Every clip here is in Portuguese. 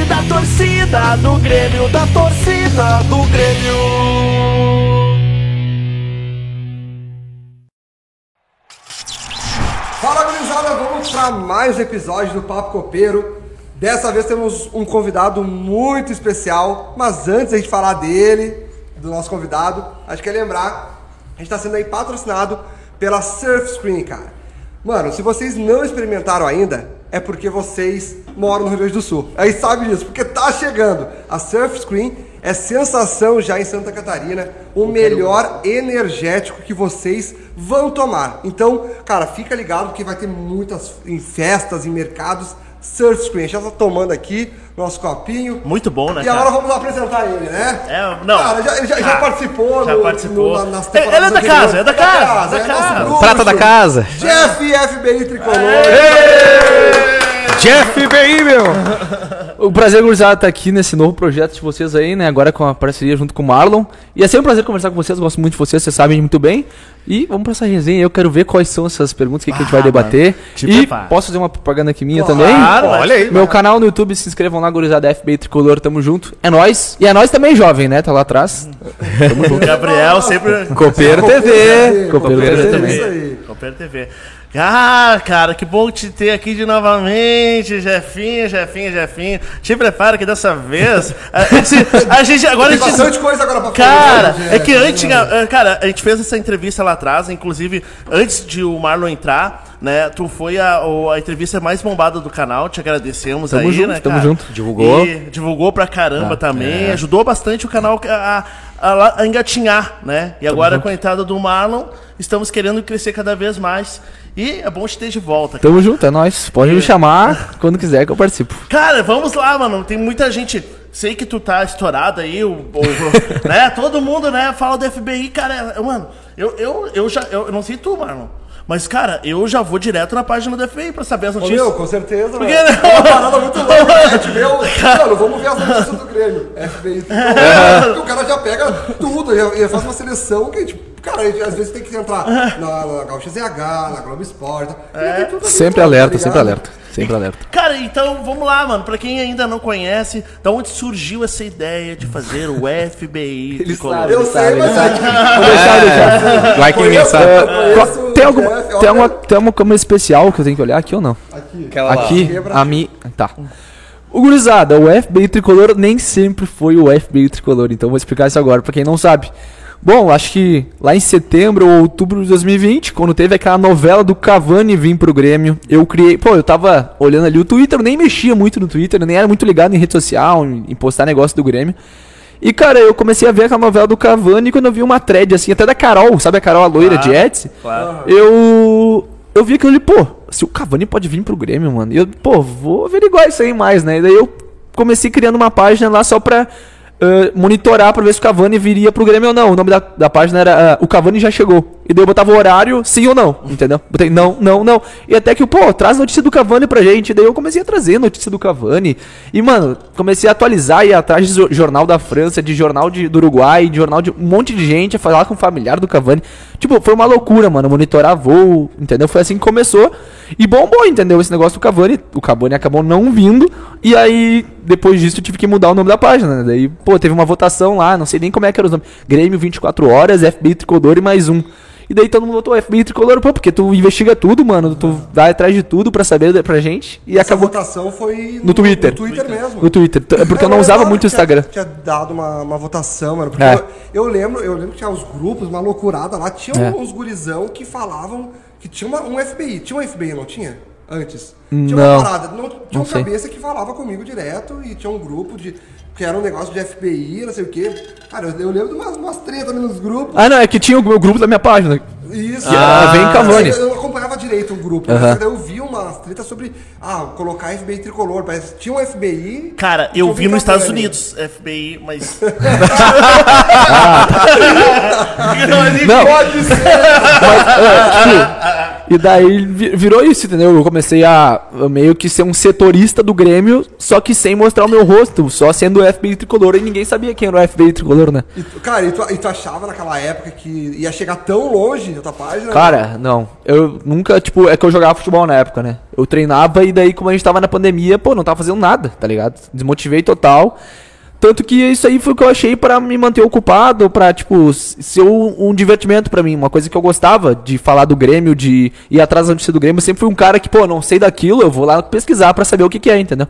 da torcida do Grêmio, da torcida do Grêmio. Fala, gurizada, vamos para mais um episódio do Papo Copeiro. Dessa vez temos um convidado muito especial, mas antes a gente falar dele, do nosso convidado, acho que é lembrar, a gente está sendo aí patrocinado pela Surf Screen, cara. Mano, se vocês não experimentaram ainda, é porque vocês moram no Rio Grande do Sul. Aí sabe disso, porque tá chegando. A Surf Screen é sensação já em Santa Catarina, o melhor energético que vocês vão tomar. Então, cara, fica ligado que vai ter muitas em festas, em mercados. Surf Screen, a gente já tá tomando aqui nosso copinho. Muito bom, né, E agora cara? vamos apresentar ele, né? É, não. Cara, já, ele já, já Ah, participou. já no- participou. no- na- nas É, ele é temporadas da anteriores. casa, é da casa, da é nosso casa. bruxo. Prata da casa. Jeff FBI Tricolor. Jeff BI, meu! O prazer, gurizada, estar aqui nesse novo projeto de vocês aí, né? Agora com a parceria junto com o Marlon. E é sempre um prazer conversar com vocês, gosto muito de vocês, vocês sabem muito bem. E vamos pra essa resenha, eu quero ver quais são essas perguntas, o que, que a gente vai Ah, debater. mano, te E prepara. posso fazer uma propaganda aqui minha Claro, também? olha aí. Meu canal no YouTube, se inscrevam lá, gurizada FB Tricolor, tamo junto. É nóis. E é nóis também, jovem, né? Tá lá atrás. O Gabriel sempre. Copeiro TV. Copeiro Copeiro TV também. isso aí. Copeiro TV. Ah, cara, que bom te ter aqui de novamente, Jefinho, Jefinho, Jefinho. Te prepara que dessa vez. A gente, a gente- agora a Tem gente. bastante coisa agora pra Cara, falar, é que antes, eh, cara, a gente fez essa entrevista lá atrás, inclusive antes de o Marlon entrar, né? Tu foi a, a entrevista mais bombada do canal, te agradecemos Tamo aí, junto, né? tamo cara? junto. Divulgou. E divulgou pra caramba Ah, também, é. ajudou bastante o canal a, a, a engatinhar, né? E agora junto. com a entrada do Marlon, estamos querendo crescer cada vez mais. E é bom te ter de volta. cara. Tamo junto, é nóis. Pode me chamar quando quiser que eu participo. Cara, vamos lá, mano. Tem muita gente. Sei que tu tá estourado aí, o, o- né? Todo mundo, né, fala do FBI, cara. Mano, eu, eu, eu já. Eu não sei tu, mano. Mas, cara, eu já vou direto na página do FBI pra saber as Ô, notícias. meu, com certeza, Por velho. não? É uma parada muito louca, né? A gente vê o... Mano, vamos ver as notícias do Grêmio. FBI. Porque o cara já pega tudo, já, já faz uma seleção que, tipo, cara, gente, às vezes tem que entrar na, na Gaúcha ZH, na Globo Esporte. ali, Sempre tá alerta, ligado? sempre alerta. Sempre alerta. Cara, então vamos lá, mano. Pra quem ainda não conhece, da onde surgiu essa ideia de fazer o FBI? Ele tricolor? sabe. Eu sei, mas é. Vou deixar, deixar. Vai que sabe. eu o Tem alguma, Jeff, tem, alguma, tem alguma câmera especial que eu tenho que olhar aqui ou não? Aqui. Aquela. Aqui, Quebra a minha. Tá. O gurizada, o FBI tricolor nem sempre foi o FBI tricolor, então vou explicar isso agora pra quem não sabe. Bom, acho que lá em setembro ou outubro de 2020, quando teve aquela novela do Cavani vir pro Grêmio, eu criei. Pô, eu tava olhando ali o Twitter, eu nem mexia muito no Twitter, eu nem era muito ligado em rede social, em, postar negócio do Grêmio. E, cara, eu comecei a ver aquela novela do Cavani quando eu vi uma thread, assim, até da Carol, sabe a Carol, a loira de Etsy? Claro. eu eu vi aquilo ali, pô, se o Cavani pode vir pro Grêmio, mano, e eu, pô, vou averiguar isso aí mais, né? E daí eu comecei criando uma página lá só pra ah, monitorar pra ver se o Cavani viria pro Grêmio ou não. O nome da, da página era ah, O Cavani Já Chegou. E daí eu botava o horário, sim ou não, entendeu? Botei não, não, não. E até que, pô, traz notícia do Cavani pra gente. E daí eu comecei a trazer notícia do Cavani. E, mano, comecei a atualizar e atrás de jornal da França, de jornal de, do Uruguai, de jornal de um monte de gente, a falar com o familiar do Cavani. Tipo, foi uma loucura, mano, monitorar voo, entendeu? Foi assim que começou. E bombou, entendeu? Esse negócio do Cavani. O Cavani acabou não vindo. E aí, depois disso, eu tive que mudar o nome da página, né? Daí, pô, teve uma votação lá, não sei nem como é que era os nomes. Grêmio 24 horas, FBI Tricolor e mais um. E daí todo mundo votou FBI Tricolor, pô, porque tu investiga tudo, mano. Tu vai atrás de tudo pra saber pra gente. E Essa acabou votação foi No Twitter. No Twitter mesmo. no Twitter. É porque eu não usava muito o que tinha- Instagram. Tinha dado uma, uma votação, mano. Porque É. eu, eu lembro, eu lembro que tinha os grupos, uma loucurada lá. Tinha É. uns gurizão que falavam que tinha uma- um FBI. Tinha um FBI, não tinha? Antes. Tinha Não. uma parada. Não, tinha Não um sei. cabeça que falava comigo direto e tinha um grupo de. Que era um negócio de FBI, não sei o quê. Cara, eu, eu lembro de umas, umas tretas nos grupos. Ah, não, é que tinha o meu grupo da minha página. Isso. Ah, vem Cavani. Eu, eu acompanhava direito o grupo. Daí eu tretas sobre. Ah, colocar FBI tricolor. Parece que tinha um FBI. Cara, eu vi nos Estados. Unidos, FBI, mas. Não, Pode ser. Mas, é, tipo, e daí vi- virou isso, entendeu? Eu comecei a meio que ser um setorista do Grêmio, só que sem mostrar o meu rosto, só sendo o FBI tricolor e ninguém sabia quem era o FBI tricolor, né? E cara, e tu, e tu achava naquela época que ia chegar tão longe a tua página? Cara, não. Eu nunca, tipo, é que eu jogava futebol na época, né? Eu treinava e daí, como a gente tava na pandemia, pô, não tava fazendo nada, tá ligado? Desmotivei total. Tanto que isso aí foi o que eu achei pra me manter ocupado, pra, tipo, ser um, um divertimento pra mim. Uma coisa que eu gostava de falar do Grêmio, de ir atrás da notícia do Grêmio. Eu sempre fui um cara que, pô, não sei daquilo, eu vou lá pesquisar pra saber o que, que é, entendeu?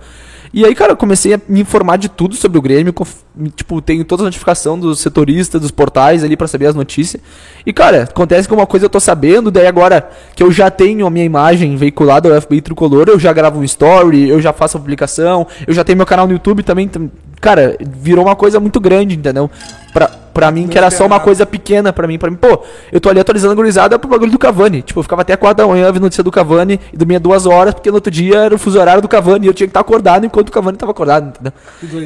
E aí, cara, eu comecei a me informar de tudo sobre o Grêmio. Tipo, tenho toda a notificação dos setoristas, dos portais ali pra saber as notícias. E, cara, acontece que uma coisa eu tô sabendo, daí agora que eu já tenho a minha imagem veiculada ao FBI Tricolor, eu já gravo um story, eu já faço a publicação, eu já tenho meu canal no YouTube também. tam- Cara, virou uma coisa muito grande, entendeu? Pra, pra mim, que era só uma coisa pequena pra mim. Pra mim, pô, eu tô ali atualizando a gurizada pro bagulho do Cavani. Tipo, eu ficava até 4 da manhã vendo notícia do Cavani e dormia duas horas, porque no outro dia era o fuso horário do Cavani e eu tinha que estar acordado enquanto o Cavani tava acordado, entendeu?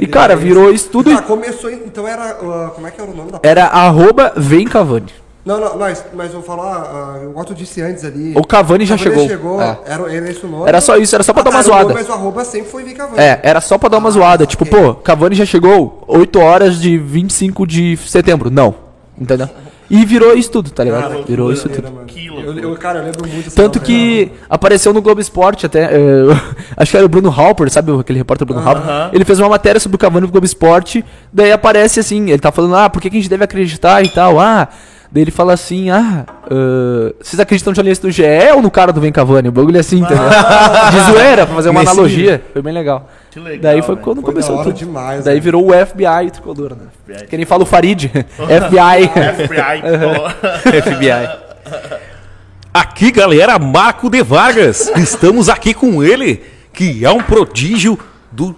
E, cara, virou isso tudo. Ah, começou, então era. ah, como é que era o nome da Era arroba vem Cavani. Não, não, mas, mas eu vou falar, ah, igual tu disse antes ali. O Cavani já chegou. É. Era, era esse o nome. Era só isso, era só pra Ah, dar tá, uma o zoada. Mas o arroba sempre foi Vicavani. É, era só pra dar uma zoada. Tipo, ok. pô, Cavani já chegou 8 horas de 25 de setembro. Não. Entendeu? E virou isso tudo, tá ligado? Cara, virou isso tudo. Eu, eu, cara, eu lembro muito Tanto novela. que apareceu no Globo Esporte até. eh, acho que era o Bruno Halper, sabe aquele repórter Bruno Halper? Ele fez uma matéria sobre o Cavani no Globo Esporte. Daí aparece assim: ele tá falando, ah, por que, que a gente deve acreditar e tal? Ah. Daí ele fala assim: ah, ah, vocês acreditam no jornalista do GE ou no cara do Vem Cavani? O bagulho é assim, entendeu? De zoeira, pra fazer uma analogia. Foi bem legal. Que legal, Daí foi quando Foi começou tudo. demais, Daí né? virou o FBI tricolor, né? FBI. Que nem fala o Farid. FBI. FBI. FBI. Aqui, galera, Marco de Vargas. Estamos aqui com ele, que é um prodígio do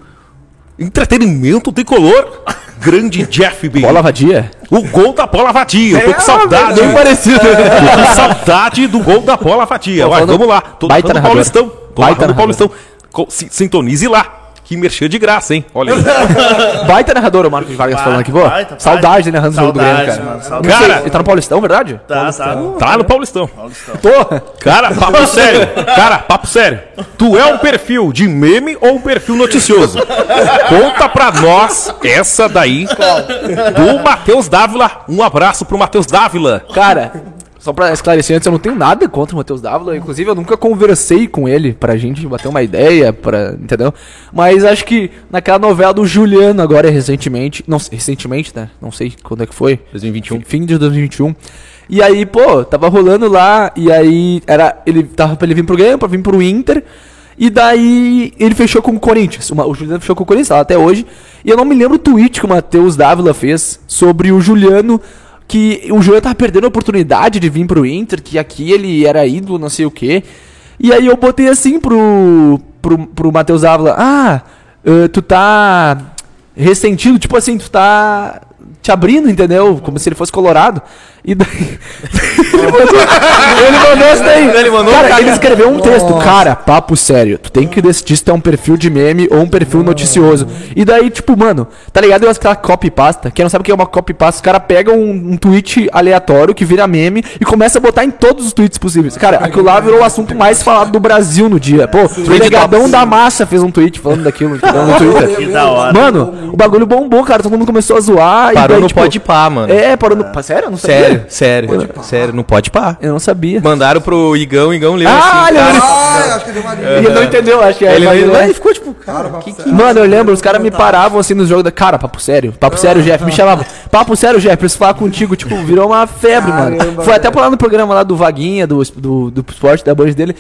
entretenimento tricolor. Grande Jeff B. Bola vadia. O gol da bola vadia. Eu tô com É, saudade. bem parecido. Tô com saudade do gol da bola vadia. Vai, falando- vamos lá. Tô narrando. Paulistão. Tô narrando. Paulistão. Sintonize lá. Que merchan de graça, hein? Olha aí. Baita narrador o Marcos Vargas falando aqui, pô. baita, Saudade baita. de narrando o jogo do Grêmio, cara. mano, sei, Cara- ele tá no Paulistão, verdade? Tá, tá. Tá no Paulistão. Pô, Cara, papo sério. Cara, papo sério. Tu é um perfil de meme ou um perfil noticioso? Conta pra nós essa daí do Matheus Dávila. Um abraço pro Matheus Dávila. cara, só pra esclarecer antes, eu não tenho nada contra o Matheus Dávila. Inclusive, eu nunca conversei com ele pra gente bater uma ideia, pra, entendeu? Mas acho que naquela novela do Juliano, agora recentemente, não recentemente, né? Não sei quando é que foi. 2021. Fim de 2021. E aí, pô, tava rolando lá, e aí era. Ele tava pra ele vir pro Grêmio, pra vir pro Inter. E daí ele fechou com o Corinthians. O Juliano fechou com o Corinthians, tá até hoje. E eu não me lembro o tweet que o Matheus Dávila fez sobre o Juliano. Que o Juliano tava perdendo a oportunidade de vir pro Inter, que aqui ele era ídolo, não sei o quê. E aí eu botei assim pro, pro, pro Matheus Dávila: Ah, eh, tu tá ressentido, tipo assim, tu tá te abrindo, entendeu? Como se ele fosse colorado. E daí. ele mandou, ele mandou essa daí. Ele mandou, cara, cara. ele escreveu um texto. Cara, papo sério. Tu tem que decidir se tu é um perfil de meme ou um perfil noticioso. E daí, tipo, mano, tá ligado? Eu aquela copy pasta. Quem não sabe o que é uma copy pasta, os caras pegam um, um tweet aleatório que vira meme e começa a botar em todos os tweets possíveis. Cara, aquilo lá virou o assunto mais falado do Brasil no dia. Pô, o Negadão da Massa fez um tweet falando daquilo? No Twitter. Que da hora. Mano, o bagulho bombou, cara. Todo mundo começou a zoar. Parou e daí, no tipo, Pode Pá, mano. É, parou no. Sério? Não sabia. Sério, sério. Sério, não pode pá. Eu não sabia. Mandaram pro Igão, Igão leu Ah, assim. ele. Ah, acho que deu uma ele, ele não entendeu, acho que é. Ele, ele, é. ele ficou tipo, Cara, cara, que, que... Mano, eu lembro, os caras me paravam assim nos jogos da. Cara, papo sério. Papo sério, Jeff. Me chamavam. Papo sério, Jeff. Preciso falar contigo. Tipo, virou uma febre, mano. Caramba, Foi até por lá no programa lá do Vaguinha, do, do, do esporte da Band dele.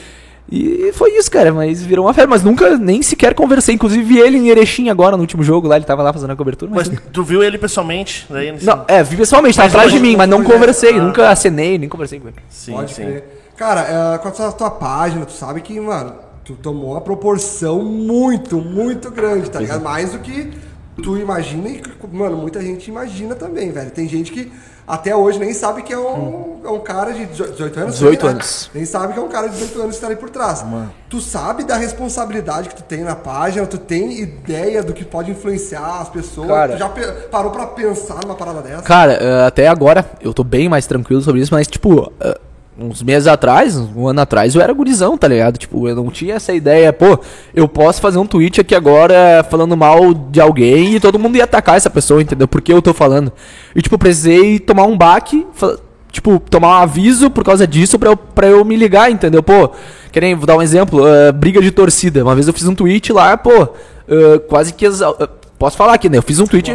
E foi isso, cara. Mas virou uma febre. Mas nunca nem sequer conversei. Inclusive vi ele em Erechim agora no último jogo lá. Ele tava lá fazendo a cobertura. Mas. Mas tu viu ele pessoalmente? Daí, nesse- Não, é, vi pessoalmente, tava Mas atrás de mim, mas não foi, conversei, né? nunca acenei, nem conversei com ele. Sim, Pode sim. crer. Cara, é, com a tua, tua página, tu sabe que, mano, tu tomou uma proporção muito, muito grande, tá ligado? Mais do que tu imagina e, mano, muita gente imagina também, velho. Tem gente que até hoje nem sabe que é um, é um cara de 18 anos. 18 né? anos. Nem sabe que é um cara de 18 anos que tá ali por trás. Tu sabe da responsabilidade que tu tem na página, tu tem ideia do que pode influenciar as pessoas. Cara. tu já parou pra pensar numa parada dessa? Cara, eh, até agora eu tô bem mais tranquilo sobre isso, mas tipo, eh, uns meses atrás, um ano atrás, eu era gurizão, tá ligado? Tipo, eu não tinha essa ideia, pô, eu posso fazer um tweet aqui agora falando mal de alguém e todo mundo ia atacar essa pessoa, entendeu? Porque eu tô falando. E tipo, precisei tomar um baque, tipo, tomar um aviso por causa disso pra eu, pra eu me ligar, entendeu? Pô, querem, vou dar um exemplo, ah, briga de torcida. Uma vez eu fiz um tweet lá, pô, ah, quase que. exa- ah, Posso falar aqui, né? Eu fiz um tweet,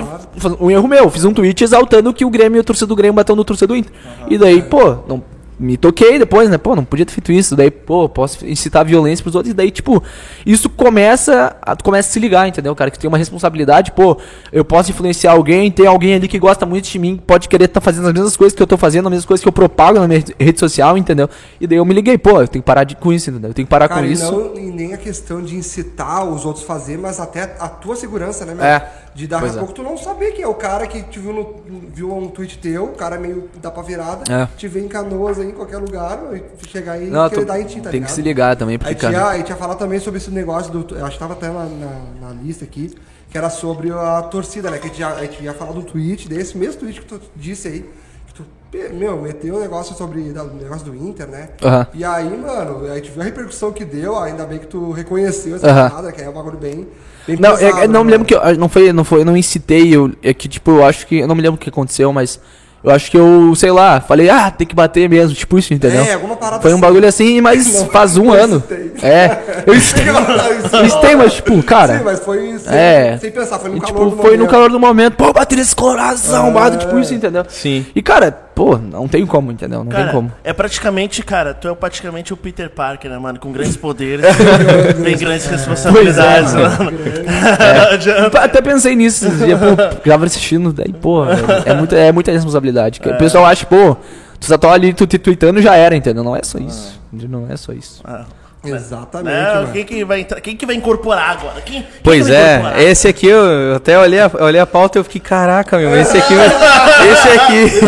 um erro meu, fiz um tweet exaltando que o Grêmio, o torcedor do Grêmio bateu no torcedor do Inter. E daí, pô, não, me toquei depois, né? Pô, não podia ter feito isso. Daí, pô, posso incitar violência pros outros. E daí, tipo, isso começa a, tu começa a se ligar, entendeu, cara? Que tu tem uma responsabilidade, pô, eu posso influenciar alguém, tem alguém ali que gosta muito de mim, pode querer estar fazendo as mesmas coisas que eu tô fazendo, as mesmas coisas que eu propago na minha rede social, entendeu? E daí eu me liguei, pô, eu tenho que parar de, com isso, entendeu? Eu tenho que parar Cara, com e, isso. não, e nem a questão de incitar os outros a fazer, mas até a tua segurança, né, meu? É. De Pois a é. pouco tu não saber quem é o cara que te viu, no, viu um tweet teu, o cara meio dá pra virada, É. te vê em canoas aí em qualquer lugar, e chegar aí Não, e querer dar em ti, tá tem ligado? que se ligar também, porque, Aí tinha, cara. aí tinha falar também sobre esse negócio do. Eu acho que tava até na, na, na lista aqui, que era sobre a torcida, né? Que a gente, já, a gente ia falar do tweet, desse mesmo tweet que tu disse aí. Que tu, pe- meu, meteu um negócio sobre o negócio do Inter, né? Aham. E aí, mano, a gente viu a repercussão que deu, ainda bem que tu reconheceu essa Aham. parada, que é um bagulho bem. bem Não, pesado, é- é- não me né? lembro que eu, ah, não foi, não foi, eu não incitei, eu, é que tipo, eu acho que, eu não me lembro o que aconteceu, mas eu acho que eu, sei lá, falei, ah, tem que bater mesmo, tipo isso, entendeu? É, alguma parada Foi um assim. bagulho assim, mas Não, faz um ano. É, eu incitei, eu incitei, mas tipo, cara, Sim, mas foi sem, é. sem pensar, foi no e, calor tipo, do foi no momento. calor do momento, pô, bater nesse coloração, arrombado, tipo isso, entendeu? Sim. E cara, pô, não tem como, entendeu? Não Cara, tem como. é praticamente, cara, tu é praticamente o Peter Parker, né, mano? Com grandes poderes, tem grandes responsabilidades, Pois é, mano. Não adianta. Até pensei nisso esses dias, pô, tava assistindo, daí, pô, é muita, é muita responsabilidade. que O pessoal acha, pô, tu só tá ali tu te tweetando já era, entendeu? Não é só isso. Não é só isso. Ah, Exatamente, né? mano. Quem que vai entrar? Quem que vai incorporar agora? Quem, quem Pois que vai é, esse aqui eu, eu até olhei a, olhei a pauta e eu fiquei, caraca, meu, esse aqui, esse aqui,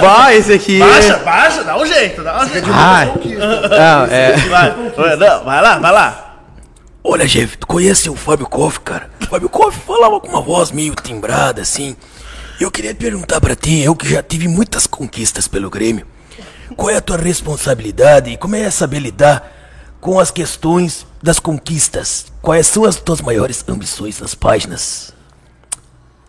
vai, esse aqui. Baixa, baixa, dá um jeito, dá um jeito. Ah, não, é. Vai, não, vai lá, vai lá. Olha, Jeff, tu conhece o Fábio Koff, cara? O Fábio Koff falava com uma voz meio timbrada, assim. Eu queria perguntar pra ti, eu que já tive muitas conquistas pelo Grêmio. Qual é a tua responsabilidade e como é saber lidar com as questões das conquistas? Quais são as tuas maiores ambições nas páginas?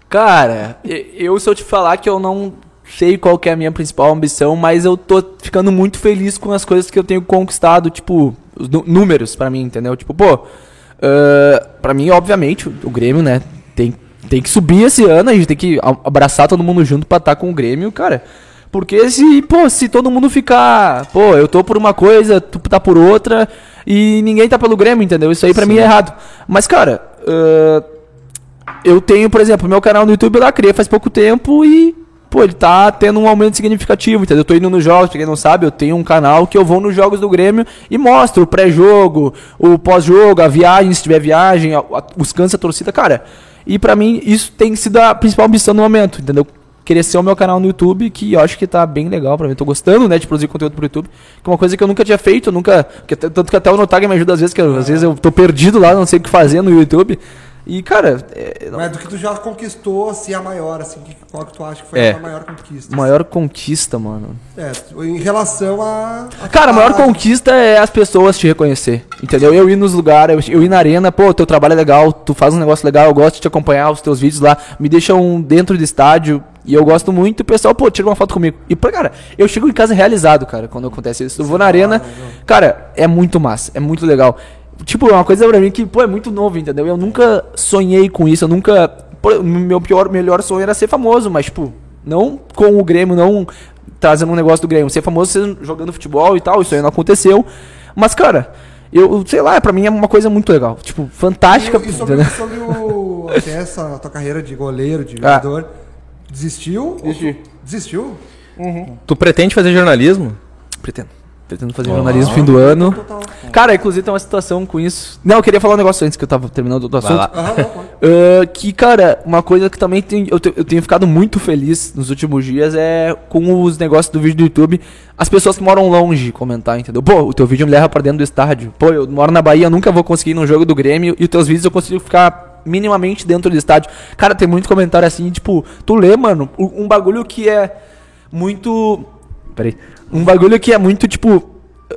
Cara, eu se eu te falar que eu não sei qual é a minha principal ambição, mas eu tô ficando muito feliz com as coisas que eu tenho conquistado, tipo, os números pra mim, entendeu? Tipo, pô, uh, pra mim, obviamente, o, Grêmio, né, tem, tem que subir esse ano, a gente tem que abraçar todo mundo junto pra estar com o Grêmio, cara. Porque se, pô, se todo mundo ficar, pô, eu tô por uma coisa, tu tá por outra, e ninguém tá pelo Grêmio, entendeu? Isso aí pra mim é errado. Mas, cara, uh, eu tenho, por exemplo, meu canal no YouTube lá, criei faz pouco tempo e, pô, ele tá tendo um aumento significativo, entendeu? Eu tô indo nos jogos, pra quem não sabe, eu tenho um canal que eu vou nos jogos do Grêmio e mostro o pré-jogo, o pós-jogo, a viagem, se tiver viagem, a- a- os cansa a torcida, cara. E pra mim, isso tem sido a principal ambição no momento, entendeu? Crescer o meu canal no YouTube, que eu acho que tá bem legal pra mim. Tô gostando, né, de produzir conteúdo pro YouTube. Que é uma coisa que eu nunca tinha feito, nunca. que tanto que até o Notag me ajuda às vezes, que eu- às vezes eu tô perdido lá, não sei o que fazer no YouTube. E, cara, é, Mas do que tu já conquistou, assim, a maior, assim, qual que tu acha que foi É. a maior conquista? Maior conquista, mano. É, em relação a... a Cara, a maior conquista é as pessoas te reconhecer. Entendeu? Eu ir nos lugares, eu, eu ir na arena, pô, teu trabalho é legal, tu faz um negócio legal, eu gosto de te acompanhar, os teus vídeos lá me deixam dentro do estádio. E eu gosto muito, o pessoal, pô, tira uma foto comigo. E, cara, eu chego em casa realizado, cara, quando acontece isso. Eu vou na arena, cara, é muito massa, é muito legal. Tipo, é uma coisa pra mim que, pô, é muito novo, entendeu? Eu nunca sonhei com isso, eu nunca. Pô, meu pior, melhor sonho era ser famoso, mas, tipo, não com o Grêmio, não trazendo um negócio do Grêmio. Ser famoso jogando futebol e tal, isso aí não aconteceu. Mas, cara, eu, sei lá, pra mim é uma coisa muito legal. Tipo, fantástica. E, e sobre, sobre o, até essa tua carreira de goleiro, de Ah. Desistiu? Desisti. Tu- Desistiu? Tu pretende fazer jornalismo? Pretendo. Pretendo fazer jornalismo no fim do ano. Total. Cara, inclusive tem uma situação com isso. Não, eu queria falar um negócio antes que eu tava terminando o assunto. Ah, que, cara, uma coisa que também tem, eu, te- eu tenho ficado muito feliz nos últimos dias é com os negócios do vídeo do YouTube. As pessoas que moram longe comentar, entendeu? Pô, o teu vídeo me leva pra dentro do estádio. Pô, eu moro na Bahia, nunca vou conseguir ir num jogo do Grêmio. E os teus vídeos eu consigo ficar minimamente dentro do estádio. Cara, tem muito comentário assim, tipo, tu lê, mano, um bagulho que é muito. Peraí. Um bagulho que é muito, tipo,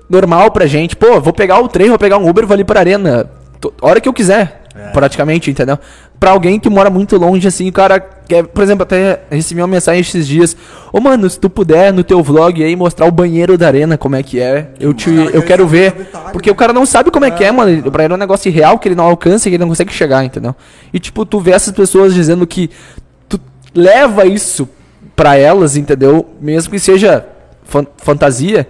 normal pra gente. Pô, vou pegar o trem, vou pegar um Uber, vou ali pra arena. Tô- hora que eu quiser. Praticamente, entendeu? Pra alguém que mora muito longe, assim, o cara quer, por exemplo, até recebi uma mensagem esses dias. Ô, mano, se tu puder no teu vlog aí mostrar o banheiro da arena, como é que é, eu te, eu quer quero saber ver. detalhe, Porque o cara não sabe como é que é, mano. Pra ele é um negócio irreal que ele não alcança e que ele não consegue chegar, entendeu? E, tipo, tu vê essas pessoas dizendo que tu leva isso pra elas, entendeu? Mesmo que seja fan- fantasia.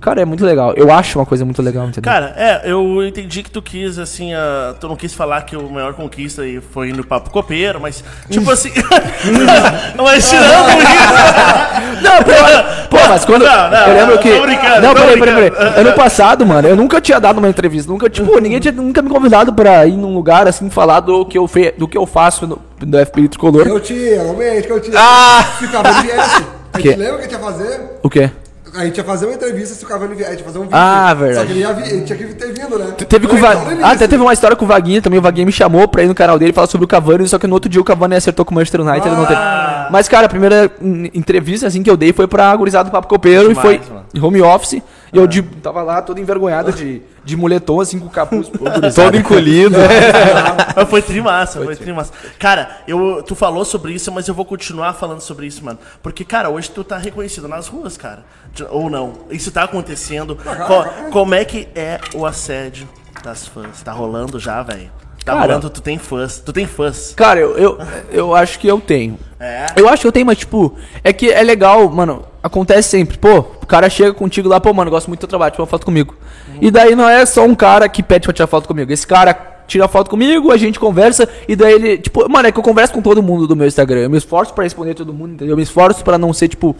Cara, é muito legal. Eu acho uma coisa muito legal, entendeu? Cara, é, eu entendi que tu quis, assim, a, tu não quis falar que o maior conquista aí foi no Papo Copeiro, mas, tipo assim. mas tirando isso. Não, pô, pô, mas quando. Não, não, eu lembro não, que. tô brincando, não, peraí, peraí, peraí. Ano passado, mano, eu nunca tinha dado uma entrevista. Nunca, tipo, ninguém tinha nunca me convidado pra ir num lugar assim falar do que eu, fe, do que eu faço no, do FBI Tricolor. Eu tinha, realmente, que eu tinha. Ah! Se o Cavani viesse, a Que? gente lembra que a gente ia fazer? O quê? A gente ia fazer uma entrevista se o Cavani viesse, a gente ia fazer um vídeo. Ah, verdade. Só que ele, ia vir, ele tinha que ter vindo, né? Te- Teve com o Va- no Ah, até teve uma história com o Vaguinho também. O Vaguinho me chamou pra ir no canal dele falar sobre o Cavani, só que no outro dia o Cavani acertou com o Manchester United. ele não teve. Mas, cara, a primeira entrevista assim que eu dei foi pra gurizada do Papo Copeiro Demais, e foi mano. em home office. E eu de- tava lá todo envergonhado de, de moletom, assim, com o capuz. Todo encolhido. Mas foi trimassa, foi trimassa. Cara, eu, tu falou sobre isso, mas eu vou continuar falando sobre isso, mano. Porque, cara, hoje tu tá reconhecido nas ruas, cara. Ou não. Isso tá acontecendo. Co- como é que é o assédio das fãs? Tá rolando já, velho? Tá Cara. rolando, tu tem fãs. Tu tem fãs. Cara, eu, eu, eu acho que eu tenho. É? Eu acho que eu tenho, mas, tipo, é que é legal, mano. Acontece sempre. Pô, o cara chega contigo lá, pô, mano, gosto muito do teu trabalho, tira uma foto comigo. E daí não é só um cara que pede pra tirar foto comigo. Esse cara tira foto comigo, a gente conversa, e daí ele. Tipo, mano, é que eu converso com todo mundo do meu Instagram. Eu me esforço pra responder todo mundo, entendeu? Eu me esforço pra não ser, tipo,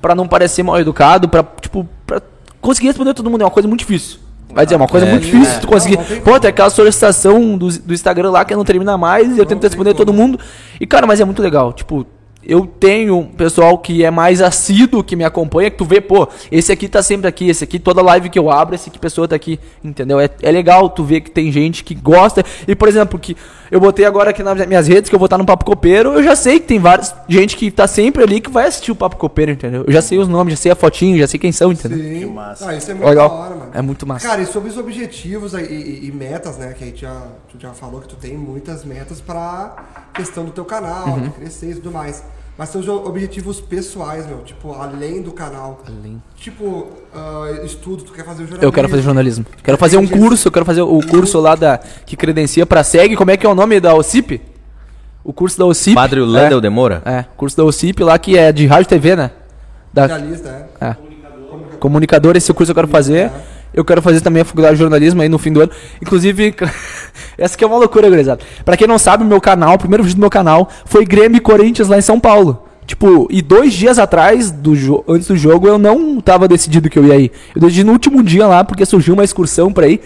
pra não parecer mal educado, pra, tipo, pra conseguir responder todo mundo. É uma coisa muito difícil. Vai dizer, é uma coisa muito difícil tu conseguir. Não, não Pô, tem aquela solicitação do, do Instagram lá que não termina mais, e eu tento responder todo mundo. E, cara, mas é muito legal. Tipo, eu tenho um pessoal que é mais assíduo, que me acompanha, que tu vê, pô, esse aqui tá sempre aqui, esse aqui, toda live que eu abro, esse aqui pessoa tá aqui, entendeu? É, é legal tu ver que tem gente que gosta. E, por exemplo, que eu botei agora aqui nas minhas redes que eu vou estar no Papo Copeiro, eu já sei que tem vários gente que tá sempre ali que vai assistir o Papo Copeiro, entendeu? Eu já sei os nomes, já sei a fotinho, já sei quem são, entendeu? Sim. massa. Ah, isso é muito Legal. da hora, mano. É muito massa. Cara, e sobre os objetivos e, e- e metas, né? Que a gente já, tu já falou que tu tem muitas metas pra questão do teu canal, Uhum. de crescer e tudo mais. Mas teus objetivos pessoais, meu, tipo, além do canal. Além. Tipo, ah, estudo, tu quer fazer o jornalismo. Eu quero fazer jornalismo. Quero fazer um curso, eu quero fazer o curso lá da que credencia pra SEG. Como é que é o nome da OCIP? O curso da OCIP. Padre Landel Demora? É, é, curso da OCIP lá que é de rádio e TV, né? Da, Jornalista, é. é. Comunicador, esse curso eu quero fazer. Eu quero fazer também a faculdade de jornalismo aí no fim do ano. Inclusive, essa aqui é uma loucura, gurizada. Pra quem não sabe, meu canal, o primeiro vídeo do meu canal foi Grêmio e Corinthians lá em São Paulo. Tipo, e dois dias atrás, do antes do jogo, eu não tava decidido que eu ia ir. Eu decidi no último dia lá, porque surgiu uma excursão pra ir.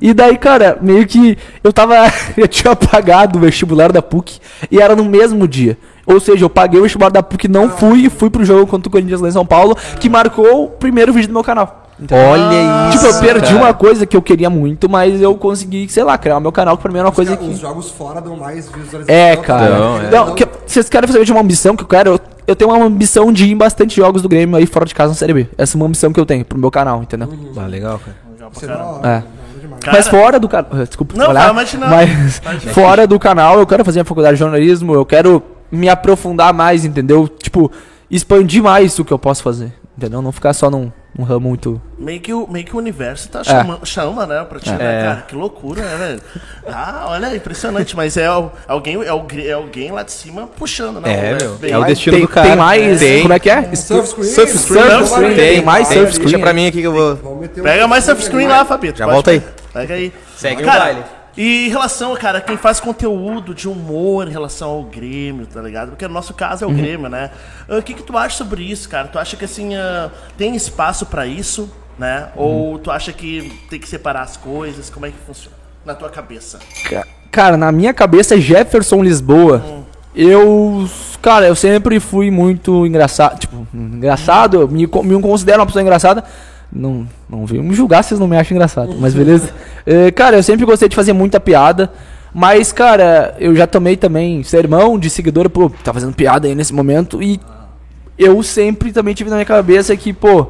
E daí, cara, meio que eu tava. eu tinha pagado o vestibular da PUC e era no mesmo dia. Ou seja, eu paguei o vestibular da PUC, não fui e fui pro jogo contra o Corinthians lá em São Paulo, que marcou o primeiro vídeo do meu canal. Entendeu? Olha Tipo, isso. eu perdi cara. uma coisa que eu queria muito, mas eu consegui, sei lá, criar o meu canal, que pra mim é uma coisa Os, que. jogos fora dão mais visualização. É, cara. Não, Não, é. Não, que- vocês querem saber de uma ambição que eu quero? Eu, eu tenho uma ambição de ir em bastante jogos do Grêmio aí fora de casa na Série B. Essa é uma ambição que eu tenho pro meu canal, entendeu? Ah, legal, cara. É. Cara- mas fora do canal. Desculpa, Não, olhar. Mas Vai imaginar. fora do canal, eu quero fazer a faculdade de jornalismo, eu quero me aprofundar mais, entendeu? Tipo, expandir mais o que eu posso fazer. Entendeu? Não ficar só num, num ramo muito. Meio que, o, meio que o universo É. tá chama, chama né, pra ti, né, cara? Que loucura, né, velho? Ah, olha, impressionante, mas é al- alguém, é, é alguém lá de cima puxando, né? É, o meu. É o destino tem, do cara. tem mais. Tem. Como é que é? Surf screen. Surf screen. Surf screen. Tem mais Tem. surf screen. Deixa pra mim aqui que eu vou. Um Pega mais surf screen lá, Fabito. Já volta aí. Pega aí. Segue o baile. E em relação, cara, quem faz conteúdo de humor em relação ao Grêmio, tá ligado? Porque no nosso caso é Uhum. o Grêmio, né? Ah, O que, que tu acha sobre isso, cara? Tu acha que assim ah, tem espaço pra isso, né? Uhum. Ou tu acha que tem que separar as coisas? Como é que funciona? Na tua cabeça. Ca- Cara, na minha cabeça, Jefferson Lisboa. Eu. Cara, eu sempre fui muito engraçado. Tipo, engraçado, me, me considero uma pessoa engraçada. Não, não venham me julgar se vocês não me acham engraçado, mas beleza. É, cara, eu sempre gostei de fazer muita piada. Mas, cara, eu já tomei também sermão de seguidor, pô, tá fazendo piada aí nesse momento. E eu sempre também tive na minha cabeça que, pô,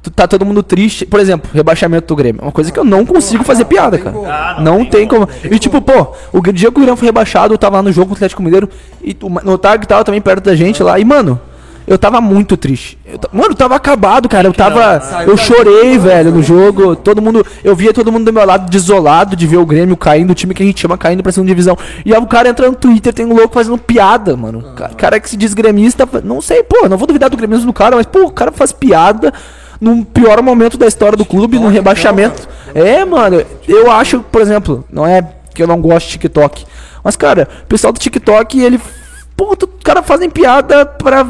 tu- tá todo mundo triste. Por exemplo, rebaixamento do Grêmio. É uma coisa que eu não consigo fazer piada, cara. Ah, não, tem como. E tipo, pô, o dia que o Grêmio foi rebaixado, eu tava lá no jogo com o Atlético Mineiro e o Notar que tava também perto da gente lá. E, mano, eu tava muito triste. Eu mano, eu tava acabado, cara. Eu tava. Eu chorei, velho, no jogo. Todo mundo. Eu via todo mundo do meu lado desolado de ver o Grêmio caindo, o time que a gente chama caindo pra segunda divisão. E aí o cara entra no Twitter, tem um louco fazendo piada, mano. Ca- Cara que se diz gremista, não sei, pô, não vou duvidar do gremismo do cara, mas, pô, o cara faz piada num pior momento da história do clube, no rebaixamento. É, mano, eu acho, por exemplo, não é que eu não gosto de TikTok, mas, cara, o pessoal do TikTok, ele. Pô, tu- os caras fazem piada pra,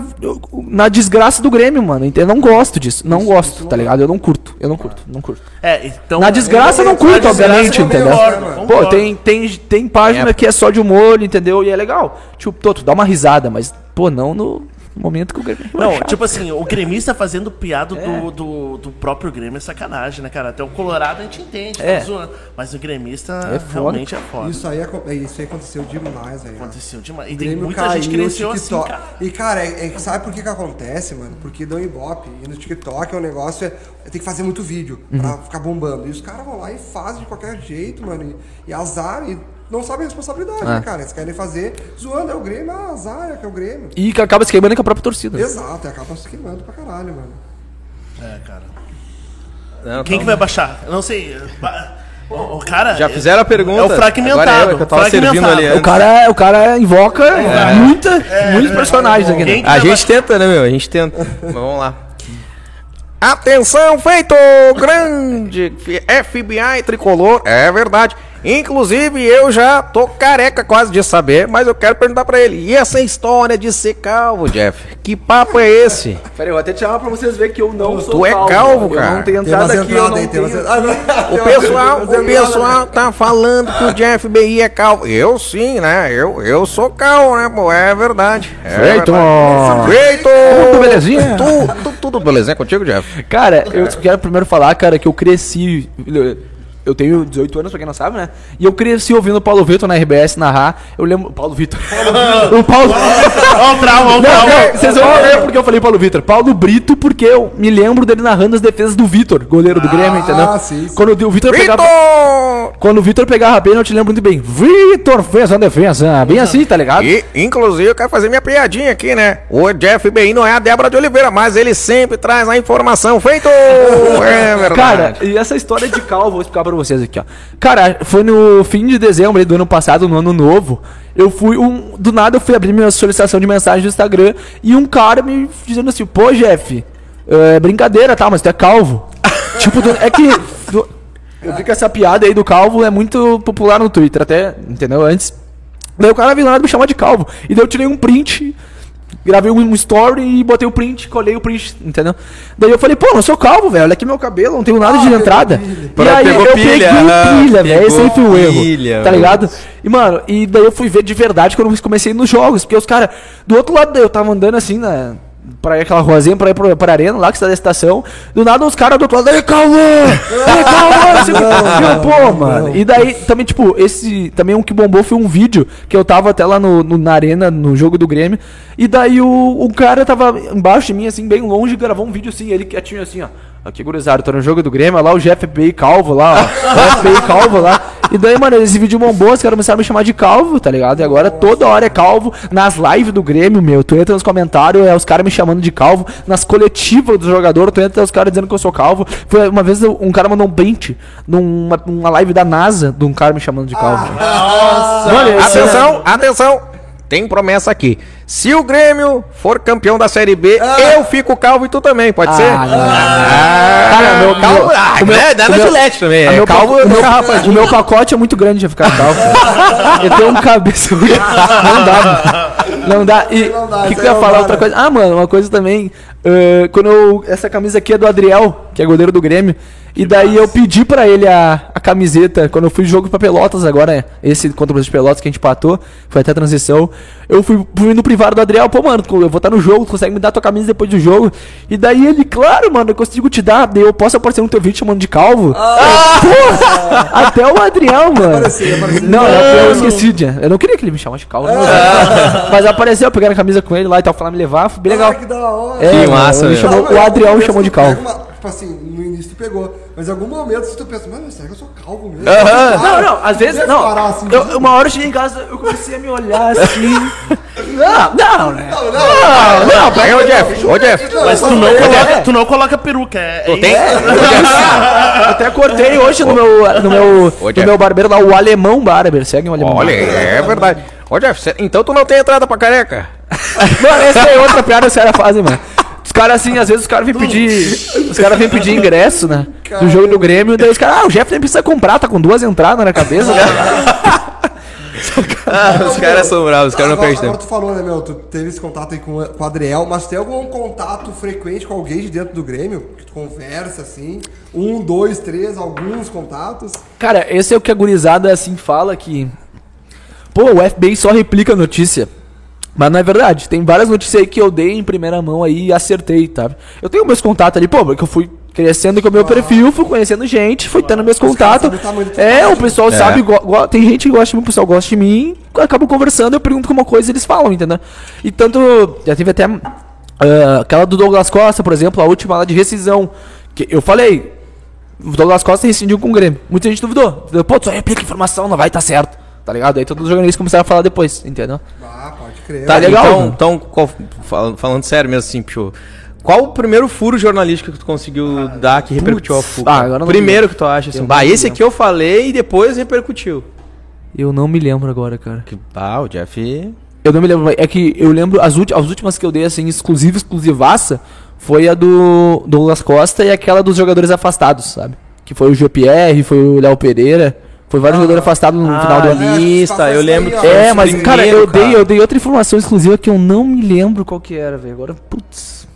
na desgraça do Grêmio, mano. Então, eu não gosto disso. Não gosto, tá ligado? Eu não curto. Eu não curto, não curto. É, então. Na desgraça eu não Na curto, desgraça obviamente, eu entendeu? Pô, tem, tem, tem página que é só de humor, entendeu? E é legal. Tipo, tô, tu dá uma risada, mas, pô, não no momento que o Grêmio é Não, rebaixado. tipo assim, o gremista fazendo piada É. do, do, do próprio Grêmio é sacanagem, né, cara? Até o Colorado a gente entende, É. tá zoando. Mas o gremista É foda. realmente é foda. Isso aí, é, isso aí aconteceu demais, velho. Aconteceu demais. E O tem Grêmio muita gente que caiu, cresceu assim, TikTok. cara. E, cara, é, é- sabe por que que acontece, mano? Porque dão ibope. E no TikTok é um negócio, é, é tem que fazer muito vídeo Uhum. pra ficar bombando. E os caras vão lá e fazem de qualquer jeito, mano. E, e azar, e não sabem a responsabilidade, É. né, cara? Eles querem fazer zoando, é o Grêmio, ah, azar, é que é o Grêmio. E que acaba se queimando com a própria torcida. Exato, e acaba se queimando pra caralho, mano. É, cara. Não, Quem que vai baixar? Eu não sei. O, o cara. Já fizeram a pergunta. É o fragmentado. Agora é eu, que eu tava servindo fragmentado. ali O cara, o cara invoca muita, muitos personagens aqui, né? A gente tenta, né, meu? A gente tenta. Mas vamos lá. Atenção, feito grande FBI tricolor. É verdade. Inclusive, eu já tô careca quase de saber, mas eu quero perguntar pra ele. E essa história de ser calvo, Jeff? Que papo é esse? Peraí, eu vou até te chamar pra vocês verem que eu não sou Tu é calvo, Eu cara. não tenho entrada aqui, eu não aí, tenho... Ah, não. O pessoal, o pessoal tá falando que o Jeff BI é calvo. Eu sim, né? Eu, eu sou calvo, né, pô? É verdade. É Feito! verdade. Feito! Tudo belezinha? Tu, tu- tudo belezinha contigo, Jeff? Cara, eu quero primeiro falar, cara, que eu cresci. Eu tenho 18 anos, pra quem não sabe, né? E eu cresci ouvindo o Paulo Vitor na RBS narrar. Eu lembro. Paulo Vitor. o Paulo. Ó o trauma, ó o trauma. vocês vão ver porque eu falei Paulo Vitor. Paulo Brito, porque eu me lembro dele narrando as defesas do Vitor, goleiro do Grêmio, entendeu? sim, sim. Quando o Vitor pegava. Quando o Vitor pegava a pena, eu te lembro muito bem. Vitor fez a defesa. Bem assim, tá ligado? E, inclusive, eu quero fazer minha piadinha aqui, né? O Jeff BI não é a Débora de Oliveira, mas ele sempre traz a informação. Feito! É verdade. Cara, e essa história de calvo, vou explicar pra vocês aqui, ó. Cara, foi no fim de dezembro do ano passado, no ano novo. Eu fui, um, do nada eu fui abrir minha solicitação de mensagem no Instagram e um cara me dizendo assim, pô, Jeff, é brincadeira, tá, mas tu é calvo. tipo, é que... eu vi que essa piada aí do calvo é muito popular no Twitter, até, entendeu? Antes. Daí o cara veio lá e me chamar de calvo. E daí eu tirei um print Gravei um story e botei o print, colhei o print, entendeu? Daí eu falei, pô, eu sou calvo, velho. Olha aqui meu cabelo, não tenho nada de entrada. E aí pegou eu pilha, peguei ah, pilha, velho. pegou Esse aí foi o erro. pilha, tá velho. ligado? E, mano, e daí eu fui ver de verdade quando eu comecei nos jogos. Porque os caras, do outro lado, eu tava andando assim na. Pra ir aquela ruazinha, pra ir pra, pra arena lá, que está da estação. Do nada, os caras do outro lado, ei, calma! Ei, calma! Assim, pô, mano. E daí, também, tipo, esse. Também um que bombou foi um vídeo que eu tava até lá no, no- na arena, no jogo do Grêmio. E daí o, o cara tava embaixo de mim, assim, bem longe, gravou um vídeo assim, ele quietinho assim, ó. Aqui, gurizada, tô no jogo do Grêmio, lá o GFPI calvo lá, ó. o FPI calvo lá. E daí, mano, esse vídeo bombou, os caras começaram a me chamar de calvo, tá ligado? E agora toda hora é calvo. Nas lives do Grêmio, meu, tu entra nos comentários, é os caras me chamando de calvo. Nas coletivas do jogador, tu entra, é os caras dizendo que eu sou calvo. Foi uma vez um cara mandou um print numa, numa live da NASA de um cara me chamando de calvo. Mano, esse- Atenção, atenção! Tem promessa aqui. Se o Grêmio for campeão da Série B, eu fico calvo e tu também, pode ser? Ah, não, não, não. Cara, meu, Calvo, meu- ah, o meu- né? dá na Gillette também. É meu calvo, o, meu, meu, o meu pacote é muito grande de ficar calvo. eu tenho um cabeça. Não dá. mano. Não dá. E o que, que eu ia falar? dá, Outra né? coisa. Ah, mano, uma coisa também. eh, quando eu. Essa camisa aqui é do Adriel, que é goleiro do Grêmio. E daí eu pedi pra ele a, a camiseta, quando eu fui jogo pra Pelotas agora, esse contra o Brasil de Pelotas que a gente empatou, foi até a transição. Eu fui, fui no privado do Adriel, pô, mano, eu vou estar no jogo, tu consegue me dar tua camisa depois do jogo? E daí ele, claro, mano, eu consigo te dar, daí eu posso aparecer no teu vídeo chamando de calvo? Porra! Até o Adriel, mano. Apareceu. Não, não, eu esqueci, de, eu não queria que ele me chamasse de calvo, não, mas apareceu, eu peguei a camisa com ele lá e tal, lá me levar, foi bem legal. Ah, que da hora. É, Que mano, massa, ele velho. chamou- Não, o Adriel eu chamou de calvo. Tipo assim, no início tu pegou. Mas em algum momento tu pensa, mano, será que eu sou calvo mesmo? Aham. Não, não, às vezes. Não, parar assim, eu, uma hora eu cheguei em casa, eu comecei a me olhar assim. Não, não, né? Não, não, Não, não, Aí, ô Jeff, ô Jeff. Mas tu não, coloca, tu não coloca peruca, é, é Tem? Eu até cortei hoje no meu, no meu, Ô, no meu barbeiro lá, o Alemão Barber. Segue o Alemão Olha, Barber. é verdade. Ô Jeff, cê- então tu não tem entrada pra careca? Mano, essa é outra piada que os caras fazem, mano. Os caras assim, às vezes os caras vêm pedir. Os caras vêm pedir ingresso, né? Do jogo do Grêmio, daí os caras, ah, o Jeff nem precisa comprar, tá com duas entradas na cabeça, né? Ah, os caras são bravos, os caras não perdem agora tempo. tu falou, né, meu? Tu teve esse contato aí com, com o Adriel, mas tem algum contato frequente com alguém de dentro do Grêmio? Que tu conversa assim? Um, dois, três, alguns contatos? Cara, esse é o que a gurizada assim fala que. Pô, o FBI só replica a notícia. Mas não é verdade. Tem várias notícias aí que eu dei em primeira mão aí e acertei, tá? Eu tenho meus contatos ali, pô, porque eu fui crescendo com o meu perfil, fui conhecendo gente, fui tendo meus contatos. É, o pessoal É. sabe, tem gente que gosta de mim, o pessoal gosta de mim, acabo conversando, eu pergunto alguma coisa e eles falam, entendeu? E tanto, já teve até ah, aquela do Douglas Costa, por exemplo, a última lá de rescisão, que eu falei, o Douglas Costa rescindiu com o Grêmio. Muita gente duvidou. Pô, tu só replica informação, não vai estar certo. Tá ligado? Aí todos os jornalistas começaram a falar depois, entendeu? Ah, pode crer. Tá legal, Então, então qual- fal- falando sério mesmo assim, Pichu. Qual o primeiro furo jornalístico que tu conseguiu dar que repercutiu a putz. FUCA? Ah, agora não primeiro que tu acha assim, bah, esse aqui eu falei e depois repercutiu. Eu não me lembro agora, cara. Que, ah, o Jeff... Eu não me lembro, é que eu lembro, as, ulti- as últimas que eu dei, assim, exclusiva, exclusivaça, foi a do Douglas Costa e aquela dos jogadores afastados, sabe? Que foi o GPR, foi o Léo Pereira, foi vários jogadores afastados no final do Ah, ano. É, lista, eu lembro que É, foi É, mas, cara, primeiro, eu dei, cara. eu dei outra informação exclusiva que eu não me lembro qual que era, velho. Agora, putz.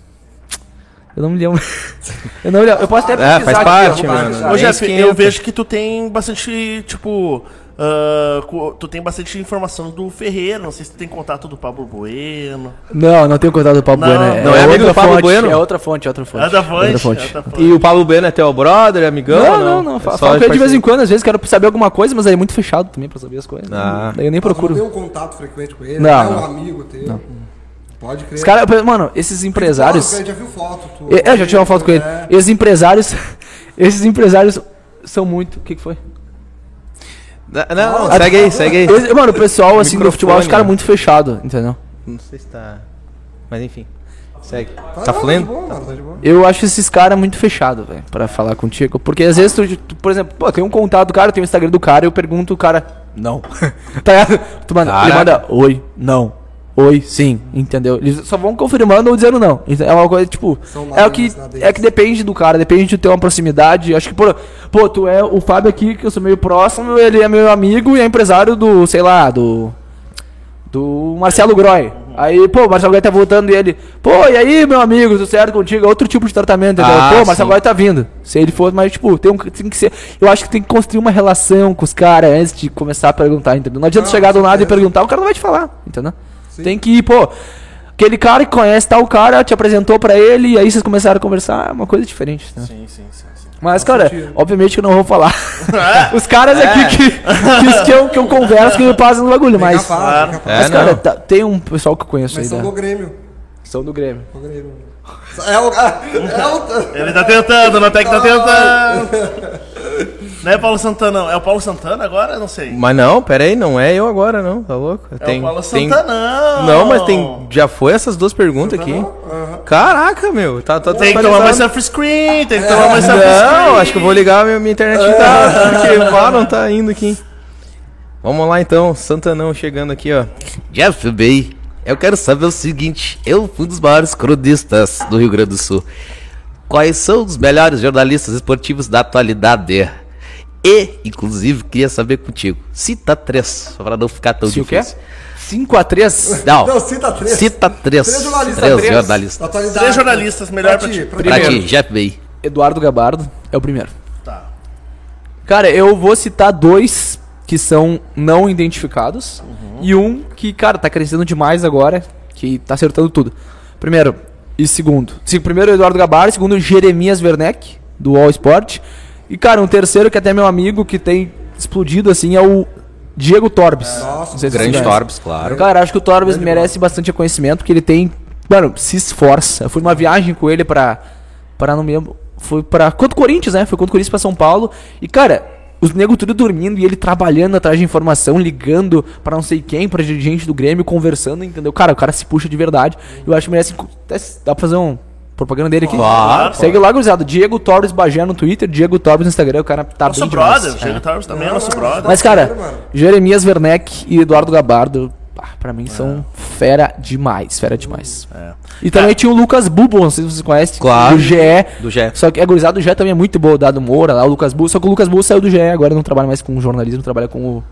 Eu não me lembro. eu não me lembro. Eu posso até É, faz parte, eu vou mano. Ô, Bem Jeff, eu vejo que tu tem bastante, tipo. Co- tu tem bastante informação do Ferreira. Não sei se tu tem contato do Pablo Bueno. Não, não tenho contato do Pablo Não. Bueno. Não é amigo outra do Pablo fonte, Bueno? É outra fonte, é outra fonte. É da fonte, Outra fonte. é da fonte. E o Pablo Bueno é teu brother, amigão? Não, não, não. É fala com ele de vez em quando, às vezes quero saber alguma coisa, mas aí é muito fechado também pra saber as coisas. Ah. Daí eu nem Mas procuro. Não tem um contato frequente com ele? Não, é um não. amigo teu? Pode crer. Os caras, mano, esses empresários. Já viu foto. Tu, É, já tirei uma foto com ele. É. Esses empresários. Esses empresários são muito. O que, que foi? Não, não, não, segue aí, segue aí. Esse- mano, o pessoal, assim, do futebol, os caras né? muito fechado, entendeu? Não sei se tá... Mas enfim, segue. Tá, Tá fluindo? Tá tá. Eu acho esses caras muito fechados, velho, pra falar contigo. Porque às vezes, tu, tu, por exemplo, pô, tem um contato do cara, tem o Instagram do cara, eu pergunto o cara, não. tá ligado? Tu manda, ele manda, oi, não. Oi, sim, entendeu? Eles só vão confirmando ou dizendo não. É uma coisa, tipo, é o que é que depende do cara, depende de ter uma proximidade. Acho que, pô, pô, tu é o Fábio aqui, que eu sou meio próximo, ele é meu amigo e é empresário do, sei lá, do. Do Marcelo Groy. Aí, pô, o Marcelo Groy tá voltando e ele, pô, e aí, meu amigo, tudo certo contigo? É outro tipo de tratamento, entendeu? Ah, pô, o Marcelo. Groy tá vindo. Se ele for, mas, tipo, tem, um, tem que ser. Eu acho que tem que construir uma relação com os caras antes de começar a perguntar, entendeu? Não adianta Não, chegar do nada e perguntar, o cara não vai te falar, entendeu? Sim. Tem que ir, pô. Aquele cara que conhece tal cara, te apresentou pra ele, e aí vocês começaram a conversar, é uma coisa diferente, né? Sim, sim, sim. sim. Mas, cara, sentido. obviamente que eu não vou falar. Os caras aqui que, que, que eu, que eu converso, que me passam no bagulho, mas. capaz, capaz. É, Mas, cara, tá- tem um pessoal que eu conheço Mas aí, são né? do Grêmio. São do Grêmio. Do Grêmio. É o. É o. Ele tá tentando, não tem que tá tentando. Não é Paulo Santana, não. É o Paulo Santana agora? Não sei. Mas não, pera aí, não é eu agora, não, tá louco? É o Paulo tem... Santana, não. Não, mas tem. Já foi essas duas perguntas aqui. Caraca, meu. Tá, tá Tem que tomar mais self-screen, tem que tomar mais self-screen. Não, acho que eu vou ligar a minha, minha internet em casa, porque pá, não tá indo aqui. Vamos lá então, Santanão chegando aqui, ó. Jeff Bay, eu quero saber o seguinte: eu fui um dos maiores cronistas do Rio Grande do Sul. Quais são os melhores jornalistas esportivos da atualidade? E, inclusive, queria saber contigo. Cita três, só pra não ficar tão Se o quê? difícil. 5x3? Não, Não, cita três. cita três. Três jornalistas. Três Três. jornalistas. Da atualidade. Três jornalistas, melhor pra ti. pra Pra ti, Jeff Bay. Eduardo Gabardo é o primeiro. Tá. Cara, eu vou citar dois que são não identificados e um que, cara, tá crescendo demais agora, que tá acertando tudo. Primeiro e segundo. Se- Primeiro, Eduardo Gabardo. Segundo, Jeremias Werneck, do All Sport. E, cara, um terceiro que até é meu amigo, que tem explodido, assim, é o Diego Torbes. Nossa, se Grande. Torbes, claro. Cara, acho que o Torbes merece bastante reconhecimento, porque ele tem. Mano, se esforça. Eu fui numa viagem com ele pra. Pra não me lembro. Foi pra. Contra o Corinthians, né? Foi contra o Corinthians pra São Paulo. E, cara, os negros tudo dormindo e ele trabalhando atrás de informação, ligando pra não sei quem, pra dirigente do Grêmio, conversando, entendeu? Cara, o cara se puxa de verdade. Eu acho que merece. até se- Dá pra fazer um. Propaganda dele aqui? Claro, Segue lá, gurizada. Diego Torres Bagé no Twitter, Diego Torres no Instagram. O cara tá Nosso bem brother, demais. Diego É. Torres também é nosso brother. Mas, cara? Jeremias Werneck e Eduardo Gabardo, pá, pra mim são fera demais, fera demais. É. E também tinha o Lucas Bubo, não sei se vocês conhecem. Claro. Do GE. Do GE. Só que a gurizada do GE também é muito boa, o Dado Moura lá, o Lucas Bubo. Só que o Lucas Bubo saiu do GE, agora não trabalha mais com jornalismo, trabalha com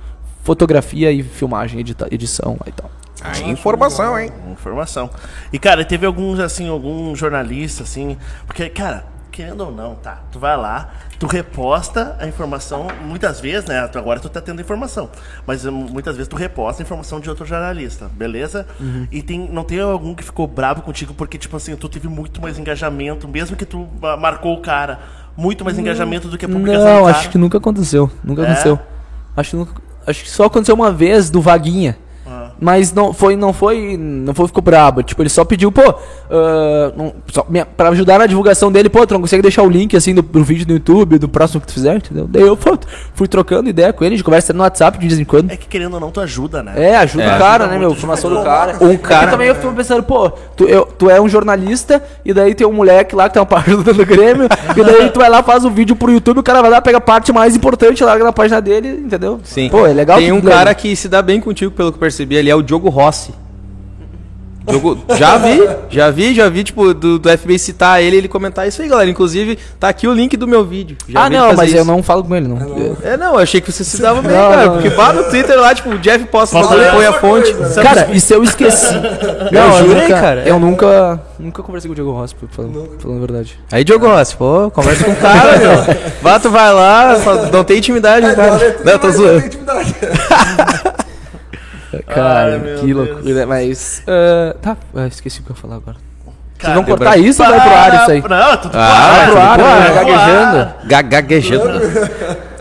fotografia e filmagem, edita- edição e tal. Aí, informação, hein? Informação. E, cara, teve alguns, assim, algum jornalista, assim. Porque, cara, querendo ou não, tá? Tu vai lá, tu reposta a informação, muitas vezes, né? Agora tu tá tendo informação. Mas hum, muitas vezes tu reposta a informação de outro jornalista, beleza? E tem, não tem algum que ficou bravo contigo porque, tipo assim, tu teve muito mais engajamento, mesmo que tu ah, marcou o cara, muito mais engajamento do que a publicação Não, acho que nunca aconteceu. Nunca É? aconteceu. Acho que, nunca, acho que só aconteceu uma vez do Vaguinha. Mas não foi, não foi, não foi ficou brabo. Tipo, ele só pediu, pô, ah, não, só, minha, pra ajudar na divulgação dele, pô, tu não consegue deixar o link assim do, do vídeo no YouTube, do próximo que tu fizer, entendeu? Daí eu pô, fui trocando ideia com ele, a gente conversa no WhatsApp de vez em quando. É que querendo ou não, tu ajuda, né? É, ajuda É. o cara, Ajuda né, muito, meu? Formação do ajuda. cara. Um É que cara- também eu fico pensando, pô, tu, eu- tu é um jornalista e daí tem um moleque lá que tem uma página do Grêmio, e daí tu vai lá, faz o vídeo pro YouTube, o cara vai lá, pega a parte mais importante, larga na página dele, entendeu? Sim. Pô, é legal. Tem um cara que se dá bem contigo, pelo que eu percebi ali, é o Diogo Rossi. Diogo- já vi, já vi, já vi, tipo, do, do FBI citar ele ele comentar isso aí, galera. Inclusive, tá aqui o link do meu vídeo. Já Ah, vi ele não, mas eu isso. não falo com ele, não. É, não, eu achei que você se dava bem, Não, cara. não, porque não. pá no Twitter lá, tipo, o Jeff posta, lá, põe a coisa, fonte. né? Cara, isso eu esqueci. não, eu jurei, nunca, cara. Eu nunca, nunca conversei com o Diego Rossi, falando, falando a verdade. Aí, Diogo Rossi, pô, conversa com o cara, meu. Vá, tu vai lá, só não tem intimidade, É, cara. Não, eu tô zoando. tem intimidade. Cara, meu que Deus. loucura. Mas. ah, tá, ah, esqueci o que eu ia falar agora. Cara, Vocês vão cortar isso ou vai pro ar isso aí? Não, tudo Ah, pro vai ar. pro ar, né? ar. gaguejando. Ga- Gaguejando.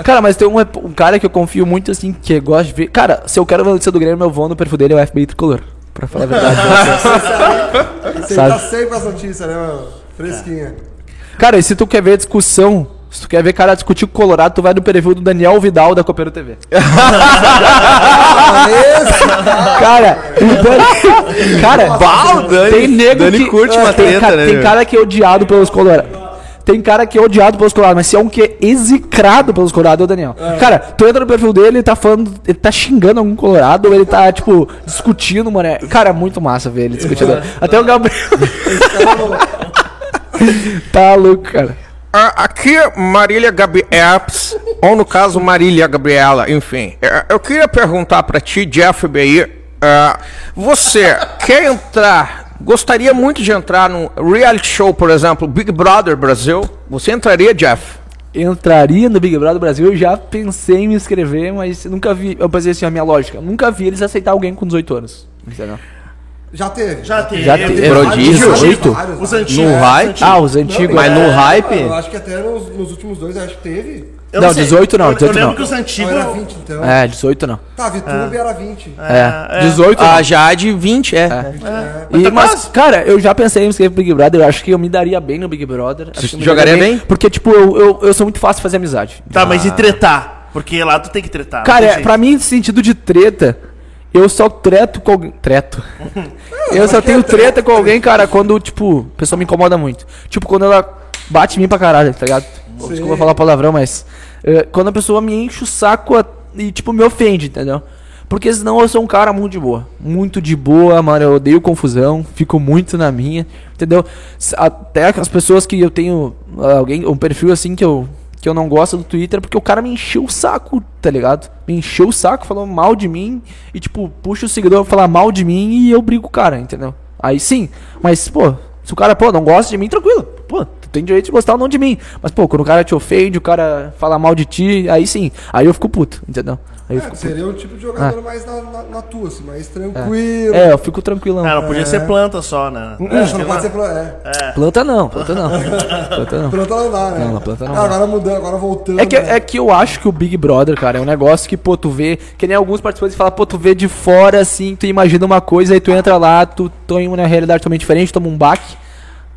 Cara, mas tem um, um cara que eu confio muito, assim, que eu gosto de ver. Cara, se eu quero ver a notícia do Grêmio, eu vou no perfil dele, é o FBI Tricolor. Pra falar a verdade. Você tá sempre com as notícias, né, mano? Fresquinha. cara, e se tu quer ver discussão, se tu quer ver cara discutir com o Colorado, tu vai no perfil do Daniel Vidal da Copeiro TV. Cara, o Dani, cara, o Dani- tem nego Dani que curte uma tem, treta, ca- né, tem meu? cara que é odiado pelos colorados. Tem cara que é odiado pelos colorados, mas se é um que é execrado pelos colorados, é o Daniel. Cara, tu entra no perfil dele, ele tá falando, ele tá xingando algum colorado, ou ele tá, tipo, discutindo, mano. é- Cara, é muito massa ver ele discutindo. Até o Gabriel. tá louco, cara. Aqui, Marília Gabi Epps, ou no caso Marília Gabriela, enfim. eh, Eu queria perguntar pra ti, Jeff BI, ah, você quer entrar, gostaria muito de entrar num reality show, por exemplo, Big Brother Brasil? Você entraria, Jeff? Entraria no Big Brother Brasil, eu já pensei em me inscrever, mas nunca vi. Eu pensei assim, a minha lógica. Nunca vi eles aceitar alguém com 18 anos. Entendeu? Já teve. Já teve. Já teve. vários, Prodígio, vários, oito? vários, Os antigos. No os hype? antigos. Ah, os antigos. Mas no Eu hype. acho que até nos, nos últimos dois, acho que teve. Eu Não, sei. 18 não, Eu- 18 Eu lembro não. que os Não, antigos. era 20, então. É, 18 não. Tá, Vitube era 20. É, é. 18 A não. Jade 20, é. E, tá mas, quase. cara, eu já pensei em pro Big Brother. Eu acho que eu me daria bem no Big Brother. Acho que eu me jogaria daria bem? Porque, tipo, eu, eu, eu sou muito fácil de fazer amizade. Tá, mas e tretar? Porque lá tu tem que tretar. não Cara, é, pra mim, sentido de treta, eu só treto com alguém. Treto. eu só tenho treta com alguém, cara, quando, tipo, a pessoa me incomoda muito. Tipo, quando ela bate em mim pra caralho, tá ligado? Desculpa falar palavrão, mas. é, quando a pessoa me enche o saco a- e, tipo, me ofende, entendeu? Porque senão eu sou um cara muito de boa. Muito de boa, mano. Eu odeio confusão. Fico muito na minha. Entendeu? Até as pessoas que eu tenho. ah, Alguém, um perfil assim que eu. Que eu não gosto do Twitter porque o cara me encheu o saco, tá ligado? Me encheu o saco, falou mal de mim e, tipo, puxa o seguidor pra falar mal de mim e eu brigo o cara, entendeu? Aí sim, mas, pô, se o cara, pô, não gosta de mim, tranquilo. Pô, tu tem direito de gostar ou não de mim. Mas, pô, quando o cara te ofende, o cara fala mal de ti, aí sim. Aí eu fico puto, entendeu? Aí eu É, fico seria o tipo de jogador mais na, na, na tua, assim, mais tranquilo. É, eu fico tranquilão. Ah, não podia ser planta só, né? É, só não pode ser planta. É. Planta não, planta não. planta não. Planta não dá, né? Não, planta não Ah, agora mudando, agora voltando. É que, né? é que eu acho que o Big Brother, cara, é um negócio que, pô, tu vê. Que nem alguns participantes falam, pô, tu vê de fora, assim, tu imagina uma coisa, aí tu entra lá, tu tem uma realidade totalmente diferente, toma um baque.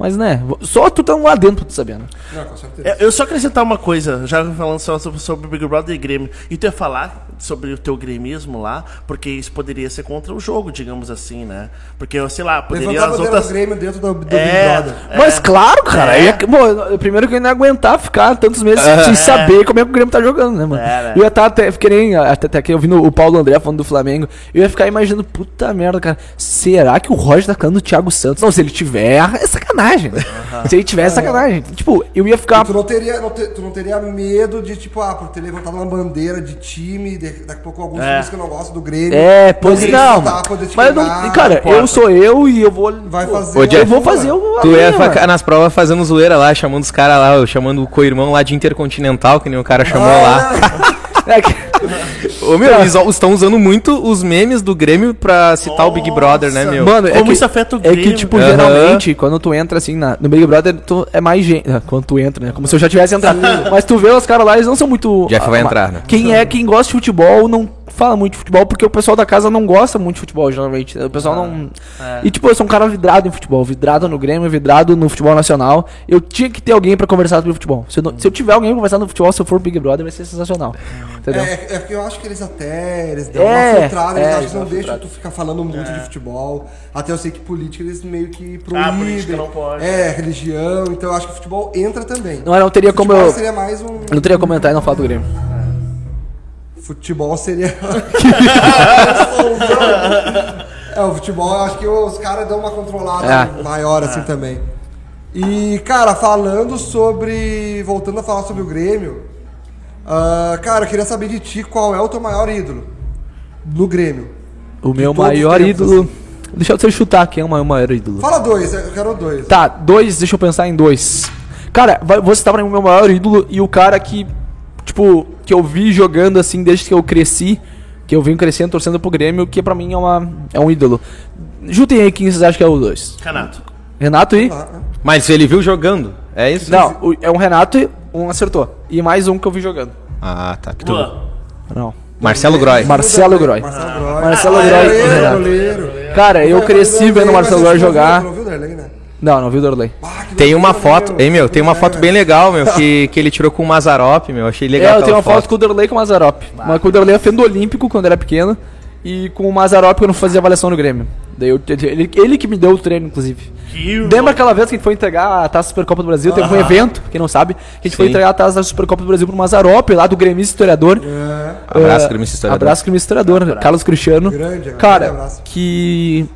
Mas, né, só tu tá lá dentro pra tu saber, né? Não, com certeza. É, Eu só acrescentar uma coisa, já falando só sobre, sobre Big Brother e Grêmio. E tu ia falar sobre o teu gremismo lá, porque isso poderia ser contra o jogo, digamos assim, né? Porque, sei lá, poderia Levantar as outras. Grêmio dentro do, do É, Big Brother. Mas claro, cara. É. ia- pô, eu- primeiro que eu ia não aguentar ficar tantos meses sem saber como é que o Grêmio tá jogando, né, mano? É, né? Eu ia estar até, que nem, até, até que ouvindo o Paulo André falando do Flamengo, eu ia ficar imaginando, puta merda, cara, será que o Roger tá falando do Thiago Santos? Não, se ele tiver, é sacanagem, né? Se ele tiver, é sacanagem. Tipo, eu ia ficar... Tu não, teria, não te- tu não teria medo de, tipo, ah, por ter levantado uma bandeira de time, de- daqui a pouco alguns É. times que eu não gosto do Grêmio. É, pois não. te Mas eu não, cara, eu sou eu e eu vou... Vai fazer. Ô, Eu vou fazer o... Tu ia ficar nas provas fazendo zoeira lá, chamando os caras lá, chamando o co-irmão lá de Intercontinental, que nem o cara chamou Ah, lá. É que- Ô meu, eles estão usando muito os memes do Grêmio pra citar o Big Brother, né, meu? Mano, é Como que, isso afeta o É que, Grêmio, tipo, geralmente, quando tu entra assim na, no Big Brother, tu é mais gente. ah, Quando tu entra, né? Como se eu já tivesse entrado. Mas tu vê os caras lá, eles não são muito. Jeff vai ah, entrar, né? Quem é, quem gosta de futebol não fala muito de futebol, porque o pessoal da casa não gosta muito de futebol, geralmente. né? O pessoal não. E, tipo, eu sou um cara vidrado em futebol, vidrado no Grêmio, vidrado no futebol nacional. Eu tinha que ter alguém pra conversar sobre futebol. Se eu, não- se eu tiver alguém pra conversar no futebol, se eu for Big Brother, vai ser sensacional. Entendeu? É, é porque eu acho que eles até. Eles dão É, uma filtrada, é, eles acham eles que não deixam tu ficar falando muito de futebol. Até eu sei que política eles meio que Ah, proíbem. política não pode. É, religião. Então eu acho que futebol entra também. Não, eu não teria como eu. seria mais um. Eu não teria como entrar e não falar do Grêmio. Futebol seria. é, o futebol acho que os caras dão uma controlada É. maior assim também. E, cara, falando sobre. Voltando a falar sobre o Grêmio. ah, cara, eu queria saber de ti qual é o teu maior ídolo no Grêmio. O meu maior tempos, ídolo. assim. Deixa eu chutar quem é o meu maior ídolo. Fala dois, eu quero dois. Tá, dois, deixa eu pensar em dois. Cara, vai- vou citar pra mim o meu maior ídolo e o cara que, tipo, que eu vi jogando assim desde que eu cresci, que eu venho crescendo, torcendo pro Grêmio, que pra mim é, uma, é um ídolo. Juntem aí quem vocês acham que é o dois. Canato. Renato e. Mas ele viu jogando, é isso? Não, o- é um Renato e um acertou. E mais um que eu vi jogando. Ah, tá. que tu- Luan. Não. Marcelo Groy. Marcelo Groy. Marcelo Groy. Marcelo Groy e Renato. goleiro. Cara, eu cresci vendo o Marcelo Groy você não viu- jogar. Não viu o né? Não, não vi o Dorley. Ah, Tem uma foto, hein, meu? Tem uma foto bem legal, meu, que, que ele tirou com o Mazarop, meu. Achei legal. É, eu tenho uma foto com o Derlei e com o Mazarop. Uma com o Derlei fendo olímpico quando era pequeno. E com o Mazarop quando fazia avaliação no Grêmio. Daí eu, ele, ele que me deu o treino, inclusive. Que Lembra aquela vez que a gente foi entregar a taça da Supercopa do Brasil? Teve um evento, quem não sabe, que a gente foi Sim. entregar a taça da Supercopa do Brasil pro Mazarop, lá do Grêmio Historiador. Abraço, Ah, Grêmio Historiador. Abraço, Grêmio Historiador. Carlos Cristiano. Grande, grande Cara, abraço. que.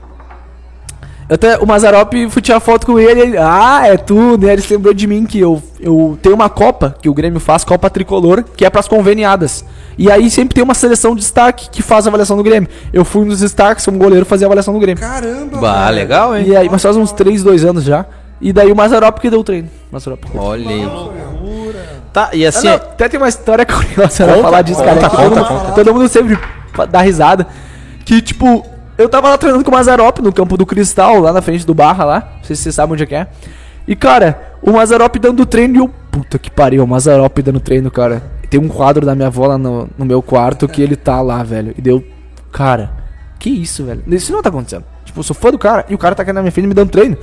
Até o Mazarop fui tirar foto com ele, ele. Ah, é tu, né? Ele se lembrou de mim que eu, eu tenho uma Copa que o Grêmio faz, Copa Tricolor, que é pras conveniadas. E aí sempre tem uma seleção de destaque que faz a avaliação do Grêmio. Eu fui dos destaques, como goleiro, fazer a avaliação do Grêmio. Caramba, Bah, velho. legal, hein? E aí, mas faz uns 3, 2 anos já. E daí o Mazarop que deu o treino. Mazarop. Olha aí. Tá, e Ah, assim, não, até tem uma história curiosa pra falar disso, cara. conta, conta, mundo, conta. todo mundo sempre dá risada. Que, tipo, eu tava lá treinando com o Mazarop no campo do Cristal, lá na frente do Barra, lá. Não sei se vocês sabem onde é que é. E, cara, o Mazarop dando treino e eu... Puta que pariu, o Mazarop dando treino, cara. Tem um quadro da minha avó lá no, no meu quarto que ele tá lá, velho. E deu... Cara, que isso, velho? Isso não tá acontecendo. Tipo, eu sou fã do cara e o cara tá aqui na minha frente me dando treino.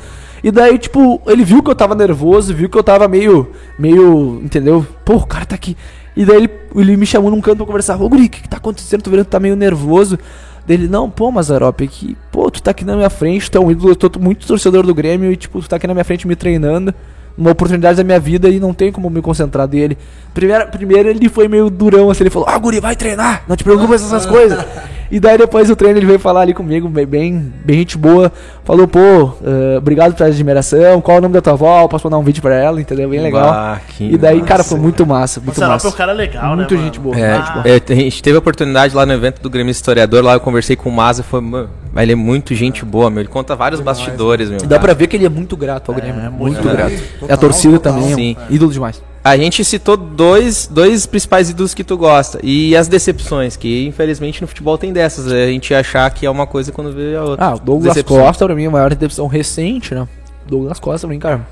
E daí, tipo, ele viu que eu tava nervoso, viu que eu tava meio. meio. entendeu? Pô, o cara tá aqui. E daí ele, ele me chamou num canto pra conversar. Ô, Guri, o que, que tá acontecendo? Tô vendo que tá meio nervoso. Dele, não, pô, Mazarop, é que, pô, tu tá aqui na minha frente, tu é um ídolo, eu tô muito torcedor do Grêmio e, tipo, tu tá aqui na minha frente me treinando. Uma oportunidade da minha vida e não tem como me concentrar dele. Primeiro, primeiro ele foi meio durão, assim, ele falou, ah, Guri, vai treinar, não te preocupes com essas coisas. E daí depois do treino ele veio falar ali comigo, bem, bem, gente boa. Falou, pô, eh, obrigado pela admiração, qual é o nome da tua avó? Posso mandar um vídeo pra ela, entendeu? Bem legal. Bah, e daí, cara, massa. foi muito massa, muito massa. é um cara legal, muito né, gente boa. É, muito boa. é, a gente teve a oportunidade lá no evento do Grêmio Historiador, lá eu conversei com o Maza, foi, mano, mas ele é muito gente boa, meu. Ele conta vários bastidores, meu. Dá pra ver que ele é muito grato ao Grêmio. É, muito, muito grato. A torcida total. também, Sim. é um ídolo demais. A gente citou dois, dois principais ídolos que tu gosta. E as decepções, que infelizmente no futebol tem dessas. é A gente achar que é uma coisa quando vê a outra. Ah, o Douglas Decepção. Costa, pra mim, é a maior decepção recente, né? Douglas Costa, pra mim, cara.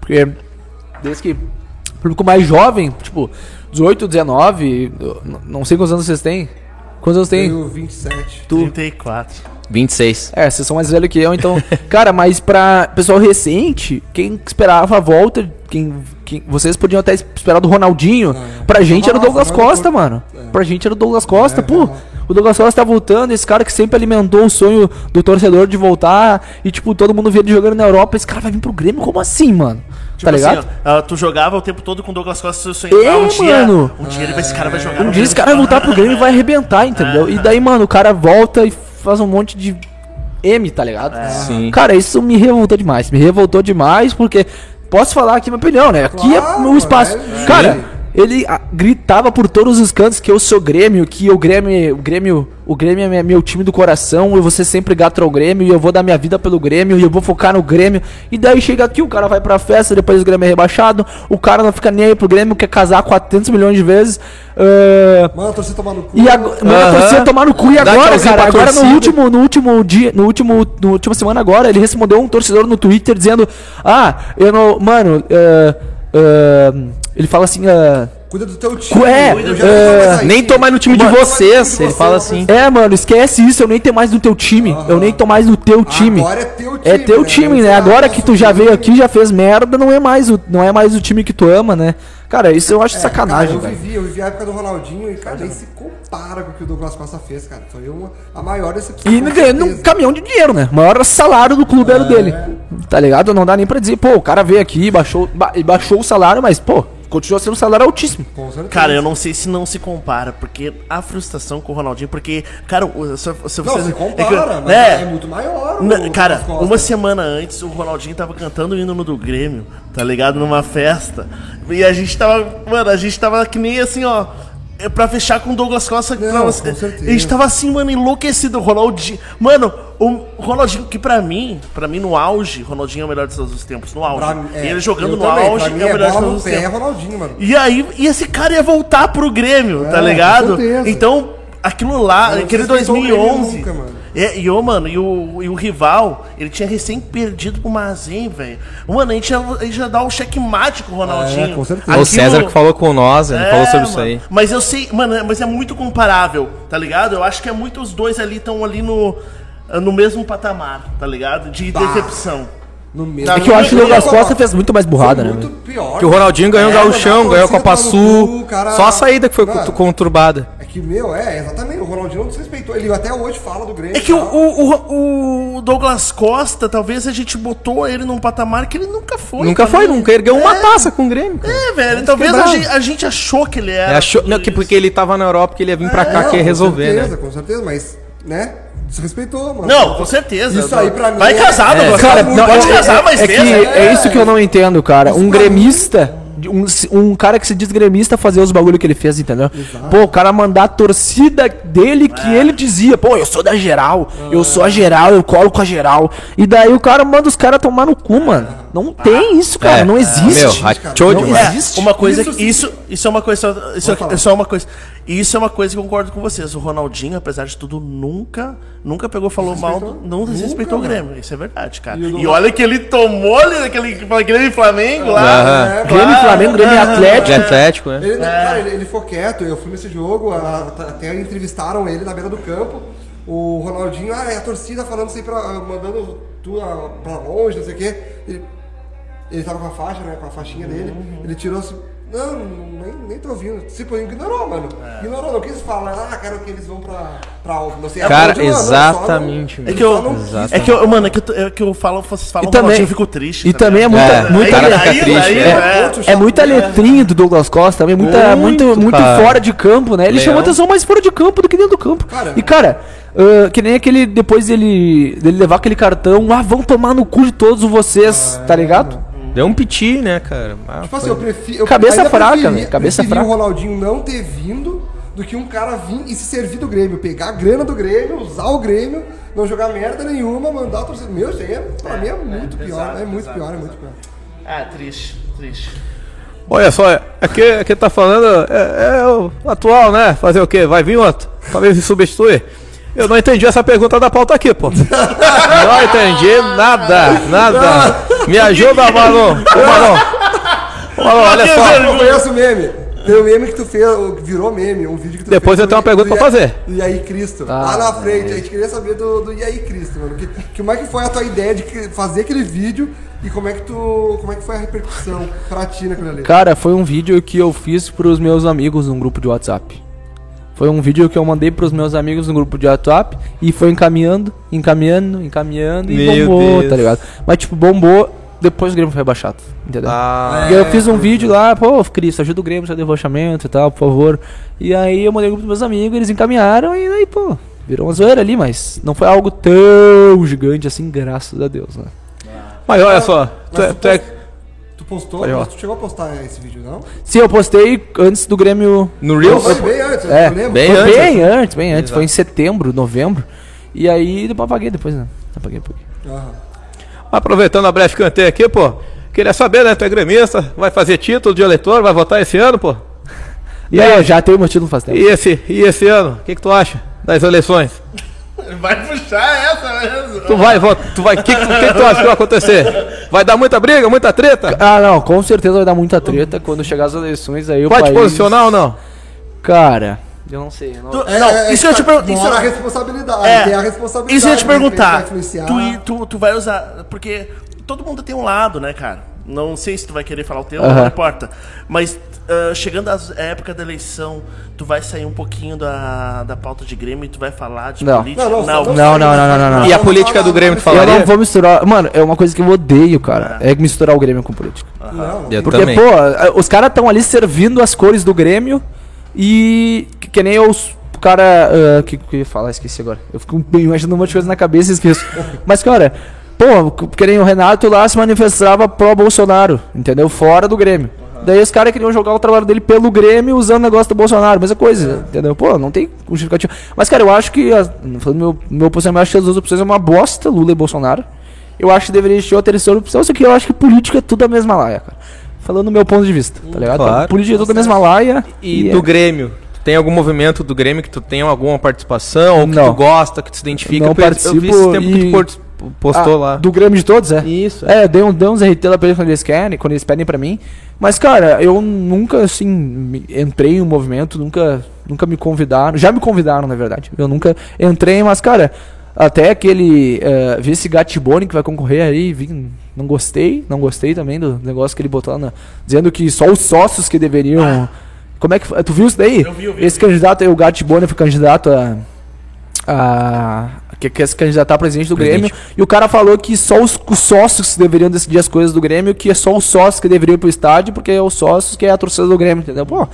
Porque desde que. Público mais jovem, tipo, 18, 19, eu n- não sei quantos anos vocês têm. Quantos anos tem? Tenho 27. 34. 26. É, vocês são mais velhos que eu, então. cara, mas pra pessoal recente, quem esperava a volta, quem, quem- vocês podiam até esperar do Ronaldinho. Pra gente era o Douglas Costa, mano. Pra gente era o Douglas Costa, É, pô. é. O Douglas Costa tá voltando, esse cara que sempre alimentou o sonho do torcedor de voltar. E, tipo, todo mundo via ele jogando na Europa. Esse cara vai vir pro Grêmio? Como assim, mano? Tipo tá ligado? assim, ó, ah, tu jogava o tempo todo com o Douglas Costa, seu sonho. É, um dia, mano. um dia ele vai, esse cara vai jogar Um no dia esse Grêmio. cara vai voltar pro Grêmio e vai arrebentar, entendeu? E daí, mano, o cara volta e faz um monte de M, tá ligado? Sim. Cara, isso me revoltou demais. Me revoltou demais porque. Posso falar aqui minha opinião, né? Aqui é Claro, meu espaço. é, Cara, ele ah, gritava por todos os cantos que eu sou Grêmio, que o Grêmio, o Grêmio, o Grêmio é meu time do coração, eu vou ser sempre gato ao Grêmio, e eu vou dar minha vida pelo Grêmio, e eu vou focar no Grêmio. E daí chega aqui, o cara vai pra festa, depois o Grêmio é rebaixado, o cara não fica nem aí pro Grêmio, quer casar 400 milhões de vezes. ah, Mano, a torcida tomar no cu. e agora, mano, a Aham. torcida tomar no cu e agora, cara, agora no último, no último dia, no último, no última semana agora, ele respondeu um torcedor no Twitter dizendo, ah, eu não, mano, ah, ah, ele fala assim, ah, Cuida do teu time. É, é, aí. Nem tô mais no time de Mano, vocês. de Ele você, fala assim. é, mano, esquece isso, eu nem tenho mais no teu time, eu nem tô mais no teu time. Agora é teu É time, teu né? time, né? Agora que tu já veio aqui, já fez merda, não é mais o, não é mais o time que tu ama, né? Cara, isso eu acho É, sacanagem, cara, eu velho. vivi, eu vivi a época do Ronaldinho e, cara, nem se compara com o que o Douglas Costa fez, cara. Foi uma, a maior decepção. E ganhando um caminhão de dinheiro, né? O maior salário do clube era o dele. Tá ligado? Não dá nem pra dizer, pô, o cara veio aqui, baixou, ba- ele baixou o salário, mas, pô, continua sendo um salário altíssimo. Com certeza. Cara, eu não sei se não se compara, porque a frustração com o Ronaldinho, porque, cara, se, se Não, vocês. se é que- compara, mas né? é muito maior. Na- o cara, uma semana antes o Ronaldinho tava cantando o hino do Grêmio, tá ligado? Numa festa. E a gente tava. Mano, a gente tava que nem assim, ó. É Pra fechar com o Douglas Costa. Não, você- com certeza. A gente tava assim, mano, enlouquecido. O Ronaldinho. Mano, o Ronaldinho, que pra mim, pra mim, no auge, Ronaldinho é o melhor de todos os tempos. No auge. Pra é, ele jogando no também, auge mim é o melhor de todos os tempos. É Ronaldinho, mano. E aí, e esse cara ia voltar pro Grêmio, tá É, ligado? com certeza. Então, aquilo lá, aquele respeitou o Grêmio 2011. nunca, mano. É, e, ô, mano, e o, e o rival, ele tinha recém perdido pro Mazem, velho. Mano, a gente, ia, a gente ia dar o checkmate com o Ronaldinho. É, com certeza. O Aquilo- César que falou com nós, ele É, falou sobre isso mano. aí. Mas eu sei, mano, mas é muito comparável, tá ligado? Eu acho que é muito os dois ali estão ali no, no mesmo patamar, tá ligado? De Tá. decepção. No mesmo. É que eu acho que o Douglas Costa fez muito mais burrada, né? muito pior. Que o Ronaldinho ganhou o É, Gauchão, mano, ganhou a torcida Copa Sul. cu, cara- Só a saída que foi Mano, conturbada. É que, meu, é, exatamente. O Ronaldinho não desrespeitou. Ele até hoje fala do Grêmio. É que o, o, o, Douglas Costa, talvez a gente botou ele num patamar que ele nunca foi. Nunca também. foi, nunca ergueu uma É. taça com o Grêmio. cara. É, velho, talvez a gente, a gente achou que ele É, era. achou, tudo não, que porque ele tava na Europa, que ele ia vir pra cá, Não, que ia com resolver, certeza, né? Com certeza, mas, né? Desrespeitou, mano. Não, com certeza. Isso aí pra mim Vai é- casar, é, Douglas Cara, não, pode é, casar é- mais é que é isso que eu não entendo, cara. Um gremista, um, um cara que se diz gremista fazer os bagulho que ele fez, entendeu? Pô, o cara mandar a torcida dele que ele dizia, pô, eu sou da geral, eu sou a geral, eu colo com a geral. E daí o cara manda os caras tomar no cu, mano. Não tem isso, cara, É, não existe. Meu, Não demais. existe. Uma coisa Isso isso, isso é uma coisa, isso é só uma coisa. Isso é uma coisa que eu concordo com vocês. O Ronaldinho, apesar de tudo, nunca, nunca pegou falou mal, não desrespeitou o mano. Grêmio. Isso é verdade, cara. E E, olha que ele tomou ali naquele aquele Flamengo lá. É, Grêmio, Claro, Flamengo, Grêmio e é. Atlético. Atlético, né? Ele, cara, ele, ele ficou quieto, eu fui nesse jogo, a- até entrevistaram ele na beira do campo. O Ronaldinho, ah, é a torcida falando assim, pra, mandando tu a- pra longe, não sei o quê. Ele, ele tava com a faixa, né? Com a faixinha dele. Ele tirou assim. Não, nem, nem tô ouvindo. Tipo, ignorou, mano. Ignorou, não quis falar, ah, quero que eles vão pra. pra não sei Cara, não, não, só exatamente, É que eu, é que eu, mano, é que eu, é que eu falo, vocês falam E também- eu fico triste. E também é muita, É, muita cara Aí- aí- triste, aí, né? é. É muita letrinha do Douglas Costa também, muita, muito, Muito, muito, cara. fora de campo, né? Ele Leão. chama atenção mais fora de campo do que dentro do campo. Cara, e cara, ah, que nem aquele, depois dele, dele levar aquele cartão, ah, vão tomar no cu de todos vocês, tá ligado? Deu um piti, né, cara? Ah, Tipo assim, eu prefiro. Cabeça fraca, preferi- velho, cabeça preferi fraca. o Ronaldinho não ter vindo do que um cara vir e se servir do Grêmio. Pegar a grana do Grêmio, usar o Grêmio, não jogar merda nenhuma, mandar a torcida. Meu, isso aí é, pra mim é muito pior. pesado, É muito pesado, pior, é muito pior. Ah, triste, triste. Olha só, aqui, aqui tá falando, é, é o atual, né? Fazer o quê? Vai vir outro? Talvez se substituir. Eu não entendi essa pergunta da pauta aqui, pô. Não entendi nada, nada. Me ajuda, Marlon. Ô, Marlon. Ô, Marlon, olha só. Eu conheço o meme. Tem um meme que tu fez, virou meme, um vídeo que tu Depois fez. eu tenho uma pergunta pra fazer. Do Iaí Cristo. Ah, lá na frente. A gente queria saber do, do Iaí Cristo, mano. Que, que, como é que foi a tua ideia de fazer aquele vídeo e como é que tu. Como é que foi a repercussão pra ti naquilo ali? Cara, foi um vídeo que eu fiz pros meus amigos num grupo de WhatsApp. Foi um vídeo que eu mandei pros meus amigos no grupo de WhatsApp e foi encaminhando, encaminhando, encaminhando e Meu bombou, Deus. tá ligado? Mas tipo, bombou, depois o Grêmio foi rebaixado, entendeu? Ah, E aí eu fiz um vídeo lá, pô, Cristo, ajuda o Grêmio no seu debochamento e tal, por favor. E aí eu mandei no grupo dos meus amigos, eles encaminharam e aí, pô, virou uma zoeira ali, mas não foi algo tão gigante assim, graças a Deus, né? mas olha só, tu é, tu é- Tu postou? Pode falar. Tu chegou a postar esse vídeo, não? Sim, eu postei antes do Grêmio no Reels? Foi bem antes, É, eu lembro. bem foi antes, bem antes, bem antes. Foi em setembro, novembro. E aí depois apaguei depois, né? Apaguei um pouquinho. Aham. Aproveitando a breve canteio aqui, pô. Queria saber, né? Tu é gremista, vai fazer título de eleitor, vai votar esse ano, pô. E aí, eu já tenho meu título faz tempo. E esse, e esse ano, o que, que tu acha das eleições? Vai puxar essa mesmo. Tu vai, vota, tu vai, o que, que, tu- que tu acha que vai acontecer? Vai dar muita briga, muita treta? Ah, não, com certeza vai dar muita treta quando chegar as eleições aí o Vai te país... posicionar ou não? Cara, eu não sei. eu não- Tu- É, não, é, isso eu te pergunto. Mora a responsabilidade. É, tem a responsabilidade. Isso eu ia te perguntar. Tu, tu, tu vai usar. Porque todo mundo tem um lado, né, cara? Não sei se tu vai querer falar o teu, não importa. Mas ah, chegando à época da eleição, tu vai sair um pouquinho da, da pauta de Grêmio e tu vai falar de Não. política? Não, não, Não, não, não, não, não, não. E a política do Grêmio, tu Eu falaria? não vou misturar. Mano, é uma coisa que eu odeio, cara. É misturar o Grêmio com política. Não, Eu Porque, também. pô, os caras estão ali servindo as cores do Grêmio e que, que nem os o cara. ah, que, que eu ia falar, esqueci agora. Eu fico imaginando um monte de coisa na cabeça e esqueço. Mas, cara, pô, que nem o Renato lá se manifestava pró-Bolsonaro, entendeu? Fora do Grêmio. Daí os caras queriam jogar o trabalho dele pelo Grêmio usando o negócio do Bolsonaro, mesma coisa, entendeu? Pô, não tem justificativa. Mas, cara, eu acho que. Falando meu, meu posicionamento, eu acho que as duas opções é uma bosta, Lula e Bolsonaro. Eu acho que deveria existir uma terceira opção, só que eu acho que política é tudo a mesma laia, cara. Falando do meu ponto de vista, tá ligado? claro. Política é tudo a mesma laia. E é- do Grêmio? Tu Tem algum movimento do Grêmio que tu tem alguma participação, ou que Não. tu gosta, que tu se identifica? Não Porque eu vi esse participo tempo que tu e- postou Ah, lá. Do Grêmio de todos, é? Isso. É, dei, um, dei uns RT lá pra eles quando eles querem, quando eles pedem pra mim. Mas, cara, eu nunca, assim, entrei em um movimento, nunca, nunca me convidaram. Já me convidaram, na verdade. Eu nunca entrei, mas, cara, até aquele. Uh, vi esse Gatibone que vai concorrer aí, vi, não gostei, não gostei também do negócio que ele botou lá, na- dizendo que só os sócios que deveriam. Como é que foi? Tu viu isso daí? Eu vi, eu vi, Esse eu vi. candidato aí, o Gatibone, foi candidato a. a que quer se candidatar a presidente do Presidente. Grêmio. E o cara falou que só os, os sócios deveriam decidir as coisas do Grêmio, que é só os sócios que deveriam ir pro estádio, porque é os sócios que é a torcida do Grêmio, entendeu? Pô, o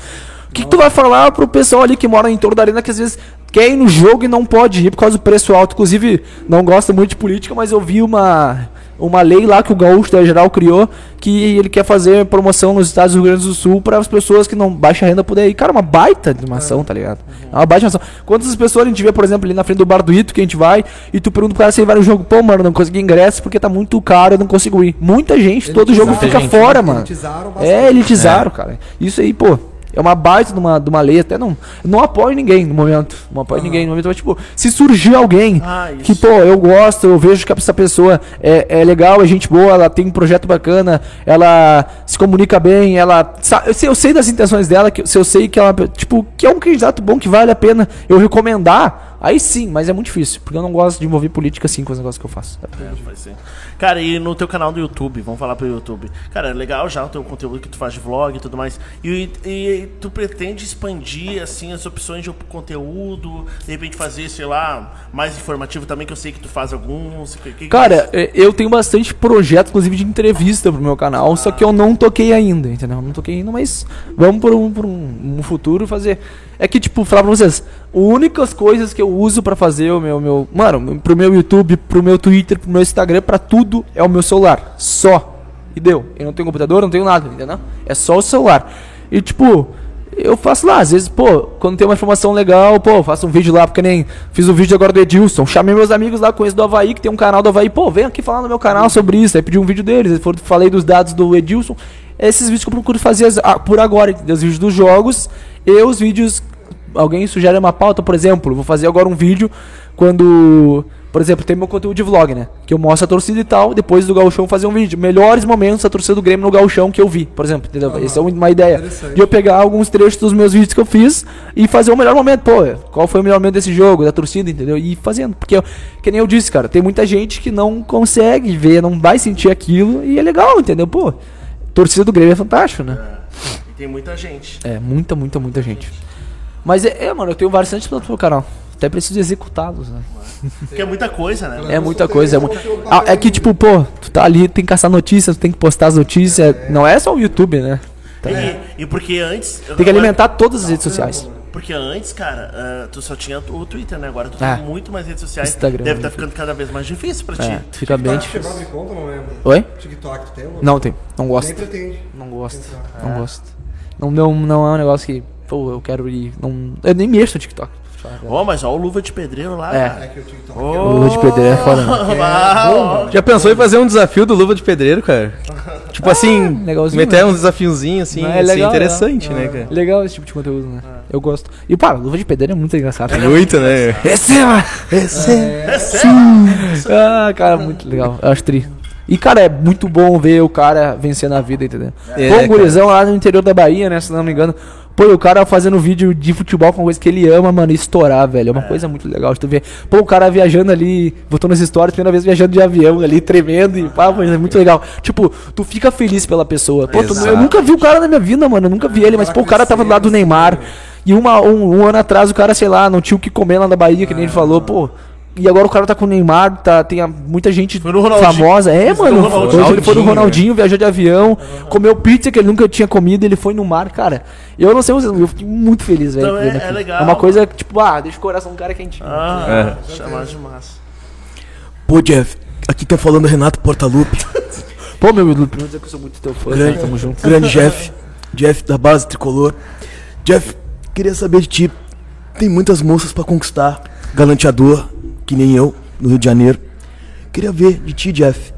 que, que tu vai falar pro pessoal ali que mora em torno da arena que às vezes quer ir no jogo e não pode ir por causa do preço alto? Inclusive, não gosta muito de política, mas eu vi uma, uma lei lá que o Gaúcho da Geral criou que ele quer fazer promoção nos estados do Rio Grande do Sul para as pessoas que não baixa renda poder ir. Cara, uma baita de uma ação, tá ligado? É uma baita de uma ação. Quantas pessoas a gente vê, por exemplo, ali na frente do bar do Ito que a gente vai e tu pergunta pro cara se ele vai no jogo, pô, mano, não consegui ingresso porque tá muito caro, eu não consigo ir. Muita gente, todo jogo fica gente. fora, mano. Elitizaram bastante. É, elitizaram, cara. Isso aí, pô. É uma baita de uma, de uma lei, até não. Não apoio ninguém no momento. Não apoio ninguém no momento. Mas, tipo, se surgir alguém Ah, que, pô, eu gosto, eu vejo que essa pessoa é, é legal, é gente boa, ela tem um projeto bacana, ela se comunica bem, ela. Eu sei, eu sei das intenções dela, que, se eu sei que ela, tipo, que é um candidato bom, que vale a pena eu recomendar, aí sim, mas é muito difícil, porque eu não gosto de envolver política assim com os negócios que eu faço. Vai ser. Cara, e no teu canal do YouTube, vamos falar pro YouTube. Cara, é legal já o teu conteúdo que tu faz de vlog e tudo mais. E, e tu pretende expandir, assim, as opções de conteúdo, de repente fazer, sei lá, mais informativo também, que eu sei que tu faz alguns. que- que- Cara, é, eu tenho bastante projeto, inclusive de entrevista pro meu canal, só que eu não toquei ainda, entendeu? Não toquei ainda, mas vamos por um, por um, um futuro fazer. É que, tipo, falar pra vocês, as únicas coisas que eu uso pra fazer o meu, meu. Mano, pro meu YouTube, pro meu Twitter, pro meu Instagram, pra tudo é o meu celular. Só. E deu. Eu não tenho computador, não tenho nada, entendeu? É só o celular. E, tipo, eu faço lá, às vezes, pô, quando tem uma informação legal, pô, faço um vídeo lá, porque nem fiz um vídeo agora do Edilson. Chamei meus amigos lá, conheço do Havaí, que tem um canal do Havaí, pô, vem aqui falar no meu canal sobre isso. Aí pedi um vídeo deles, falei dos dados do Edilson. Esses vídeos que eu procuro fazer ah, por agora, entendeu? os vídeos dos jogos e os vídeos. Alguém sugere uma pauta, por exemplo, vou fazer agora um vídeo quando Por exemplo, tem meu conteúdo de vlog, né? Que eu mostro a torcida e tal, depois do gauchão fazer um vídeo. Melhores momentos da torcida do Grêmio no gauchão que eu vi, por exemplo, entendeu? Essa é uma ideia. De eu pegar alguns trechos dos meus vídeos que eu fiz e fazer o melhor momento. Pô, qual foi o melhor momento desse jogo, da torcida, entendeu? E ir fazendo. Porque, eu- que nem eu disse, cara, tem muita gente que não consegue ver, não vai sentir aquilo e é legal, entendeu? Pô, torcida do Grêmio é fantástico, né? E tem muita gente. É, muita, muita, muita gente. Mas é, é, mano, eu tenho bastante planos pro canal. Até preciso executá-los, né? Porque é muita coisa, né? É muita coisa. É, mu- Ah, é que, tipo, pô, tu tá ali, tem que caçar notícias, tu tem que postar as notícias. Não é só o YouTube, né? E, e porque antes. Tem que alimentar todas as redes sociais. Porque antes, cara, ah, tu só tinha o Twitter, né? Agora tu Ah. tem muito mais redes sociais. Instagram, Deve estar né? ficando cada vez mais difícil pra É, ti. fica bem TikTok difícil. conta, não lembro. Oi? TikTok, tu tem? ou Não tem. Não Nem gosto. pretende. Não gosto. Não gosto. Não, não, não é um negócio que, pô, eu quero ir. Não, eu nem mexo no TikTok. verdade. Ó, mas ó o Luva de Pedreiro lá, É. cara. É que o TikTok O Luva de Pedreiro é foda, né? Ah. Já pensou em fazer um desafio do Luva de Pedreiro, cara? Tipo assim, legalzinho, meter né? uns desafiozinhos assim, é ia ser legal, interessante, né, cara? Legal esse tipo de conteúdo, né? Eu gosto. E, pá, Luva de Pedreiro é muito engraçado. né? Muito, né? Receba! É sério? Ah, cara, muito legal. Eu acho tri. E, cara, é muito bom ver o cara vencendo a vida, entendeu? É, Pô, um cara. gurizão lá no interior da Bahia, né? Se não me engano. Pô, o cara fazendo vídeo de futebol com coisa que ele ama, mano, e estourar, velho. É uma coisa muito legal de tu ver. Pô, o cara viajando ali, botou nas histórias, primeira vez viajando de avião ali, tremendo e pá, pô, é muito legal. Tipo, tu fica feliz pela pessoa. Pô, tu- eu nunca vi o cara na minha vida, mano. Eu nunca vi ele, mas, pô, o cara tava do lado do Neymar. E uma, um, um ano atrás o cara, sei lá, não tinha o que comer lá na Bahia, que nem ele falou, pô. E agora o cara tá com o Neymar, tá, tem a- muita gente famosa. É, mano. Hoje ele foi no Ronaldinho, viajou de avião, comeu pizza que ele nunca tinha comido, ele foi no mar, cara. Eu não sei, vocês, eu fiquei muito feliz, velho. Então, é- é legal, É uma coisa que, tipo, ah, deixa o coração do cara quentinho. Ah, chamar de massa. Pô, Jeff, aqui tá falando Renato Portaluppi. Pô, meu Lu, primeiro dizer que eu sou muito teu fã, Grande, né? Tamo junto. grande Jeff. Jeff da base tricolor. Jeff, queria saber de ti. Tem muitas moças pra conquistar. Galanteador, que nem eu, no Rio de Janeiro. Queria ver de ti, Jeff.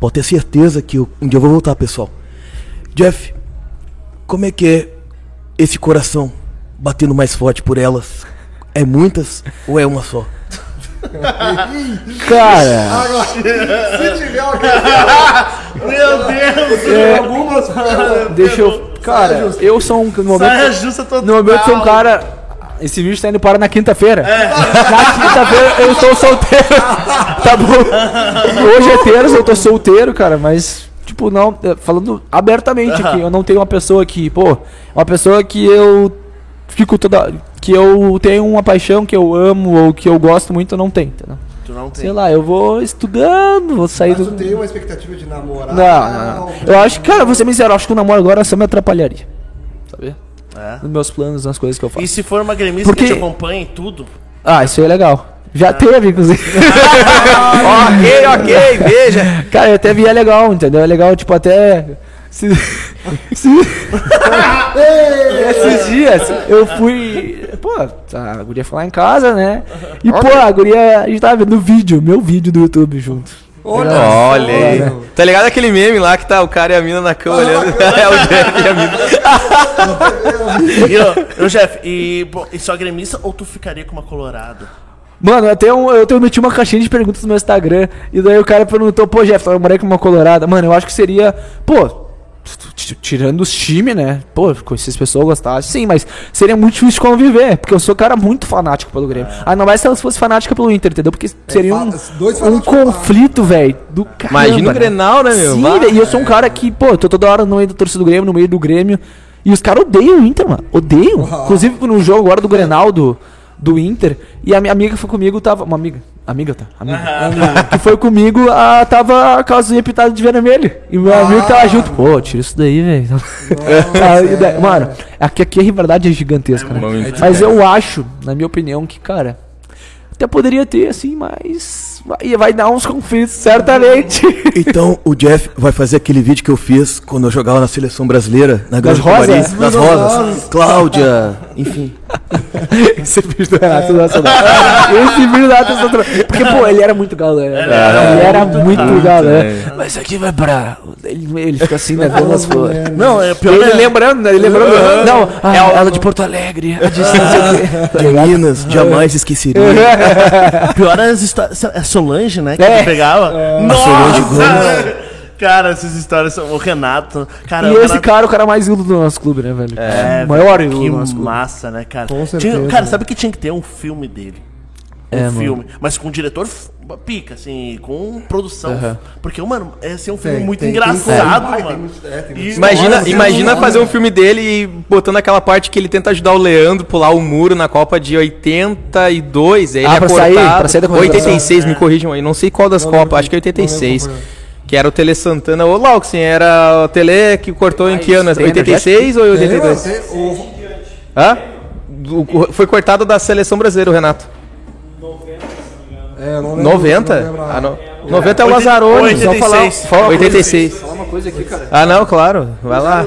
Pode ter certeza que eu- um dia eu vou voltar, pessoal. Jeff, como é que é esse coração batendo mais forte por elas? É muitas ou é uma só? Cara, Agora, se tiver alguém Meu Deus! é, algumas. deixa eu. Cara, eu sou um. No Saia momento, justa total. no momento sou um cara. Esse vídeo tá indo para na quinta-feira. Na quinta-feira eu estou solteiro. tá bom? Hoje é terça, eu tô solteiro, cara, mas. Tipo, não, é, falando abertamente aqui, eu não tenho uma pessoa que, pô, uma pessoa que eu fico toda. Que eu tenho uma paixão que eu amo ou que eu gosto muito, eu não tenho, entendeu? Tu não tem. Sei lá, eu vou estudando, vou sair Mas do. tu tem uma expectativa de namorar? Não, não, não. Eu acho que, cara, vou ser sincero, eu acho que o namoro agora só me atrapalharia. Sabe? É. Nos meus planos, nas coisas que eu faço. E se for uma gremista Porque- que te acompanha em tudo? Ah, isso aí é legal. Já teve, inclusive. ok, ok, veja. Cara, eu até vi é legal, entendeu? É legal, tipo, até. Se- Esses dias eu fui. Pô, a guria foi lá em casa, né? E, pô, a guria. A gente tava vendo o vídeo, meu vídeo do YouTube junto. Olha, Olha aí. Tá ligado aquele meme lá que tá o cara e a mina na cama olhando? é o Jeff e a mina. E, ô, ô, Jeff, e, pô, e só gremista ou tu ficaria com uma colorada? Mano, eu tenho, eu tenho meti uma caixinha de perguntas no meu Instagram. E daí o cara perguntou, pô, Jeff, eu morei com uma colorada. Mano, eu acho que seria. Pô, tirando os times, né? Pô, com essas pessoas gostassem. Sim, mas seria muito difícil de conviver. Porque eu sou cara muito fanático pelo Grêmio. Ah, não mais se ela fosse fanática pelo Inter, entendeu? Porque seria um, um conflito, velho. Do caramba. Imagina o né? Grenal, né, meu? Sim, velho, e eu sou um cara que, pô, eu tô toda hora no meio da torcida do Grêmio, no meio do Grêmio. E os caras odeiam o Inter, mano. Odeiam. Inclusive no jogo agora do Grenal do, do Inter. E a minha amiga foi comigo tava. Uma amiga. Amiga, tá? Amiga. que foi comigo, a, tava a calcinha pintada de vermelho. E meu amigo tava junto. Pô, tira isso daí, velho. Ah, daí- Mano, aqui, aqui a rivalidade é gigantesca, né? muito. Mas eu acho, na minha opinião, que, cara, até poderia ter, assim, mas. Vai, vai dar uns conflitos, certamente. Então o Jeff vai fazer aquele vídeo que eu fiz quando eu jogava na seleção brasileira, na Grande rosas? Comari, das rosas. Cláudia, enfim. Esse vídeo do Renato Nacional. Esse vídeo do Renato Nacional. Porque, pô, ele era muito galera. Ele era, muito, galera. Mas aqui vai pra. Ele, ele fica assim, né? As flores. Não, é pior. Ele é- lembrando, né? Ele lembrando. Não, ah, ela de Porto Alegre. A distância aqui. Meninas, jamais esqueceria. Pior é as histórias. É Solange, né? Que É. ele pegava. Nossa! Cara, essas histórias são. O Renato. Cara, E o esse Renato- cara é o cara mais ídolo do nosso clube, né, velho? É, o maior ídolo que do nosso clube. massa, né, cara? Com Tinha- certeza. cara, sabe que tinha que ter um filme dele? Um É, mano. filme, mas com um diretor pica, assim, com produção. Aham. Porque, mano, esse é um filme Tem, muito tem- engraçado, tem mano. é, E- Imagina, Nossa, imagina tem fazer um filme dele e botando aquela parte que ele tenta ajudar o Leandro a pular o muro na Copa de 82. Ele Ah, é pra cortado. sair- pra sair da concentração. 86, me corrijam aí. Não sei qual das Copas, acho que é 86. Que era o Tele Santana ou Lauxen. Era o Tele que cortou em que ano? tem 86 ou Tem, 82? tem, o- Hã? Foi cortado da seleção brasileira, o Renato. É, não lembro, 90? não lembro Ah, no... 90 é o Oitenta- Lazzaroni. só 86. falar- 86. Fala uma coisa aqui, cara. Ah, não, claro. Vai lá.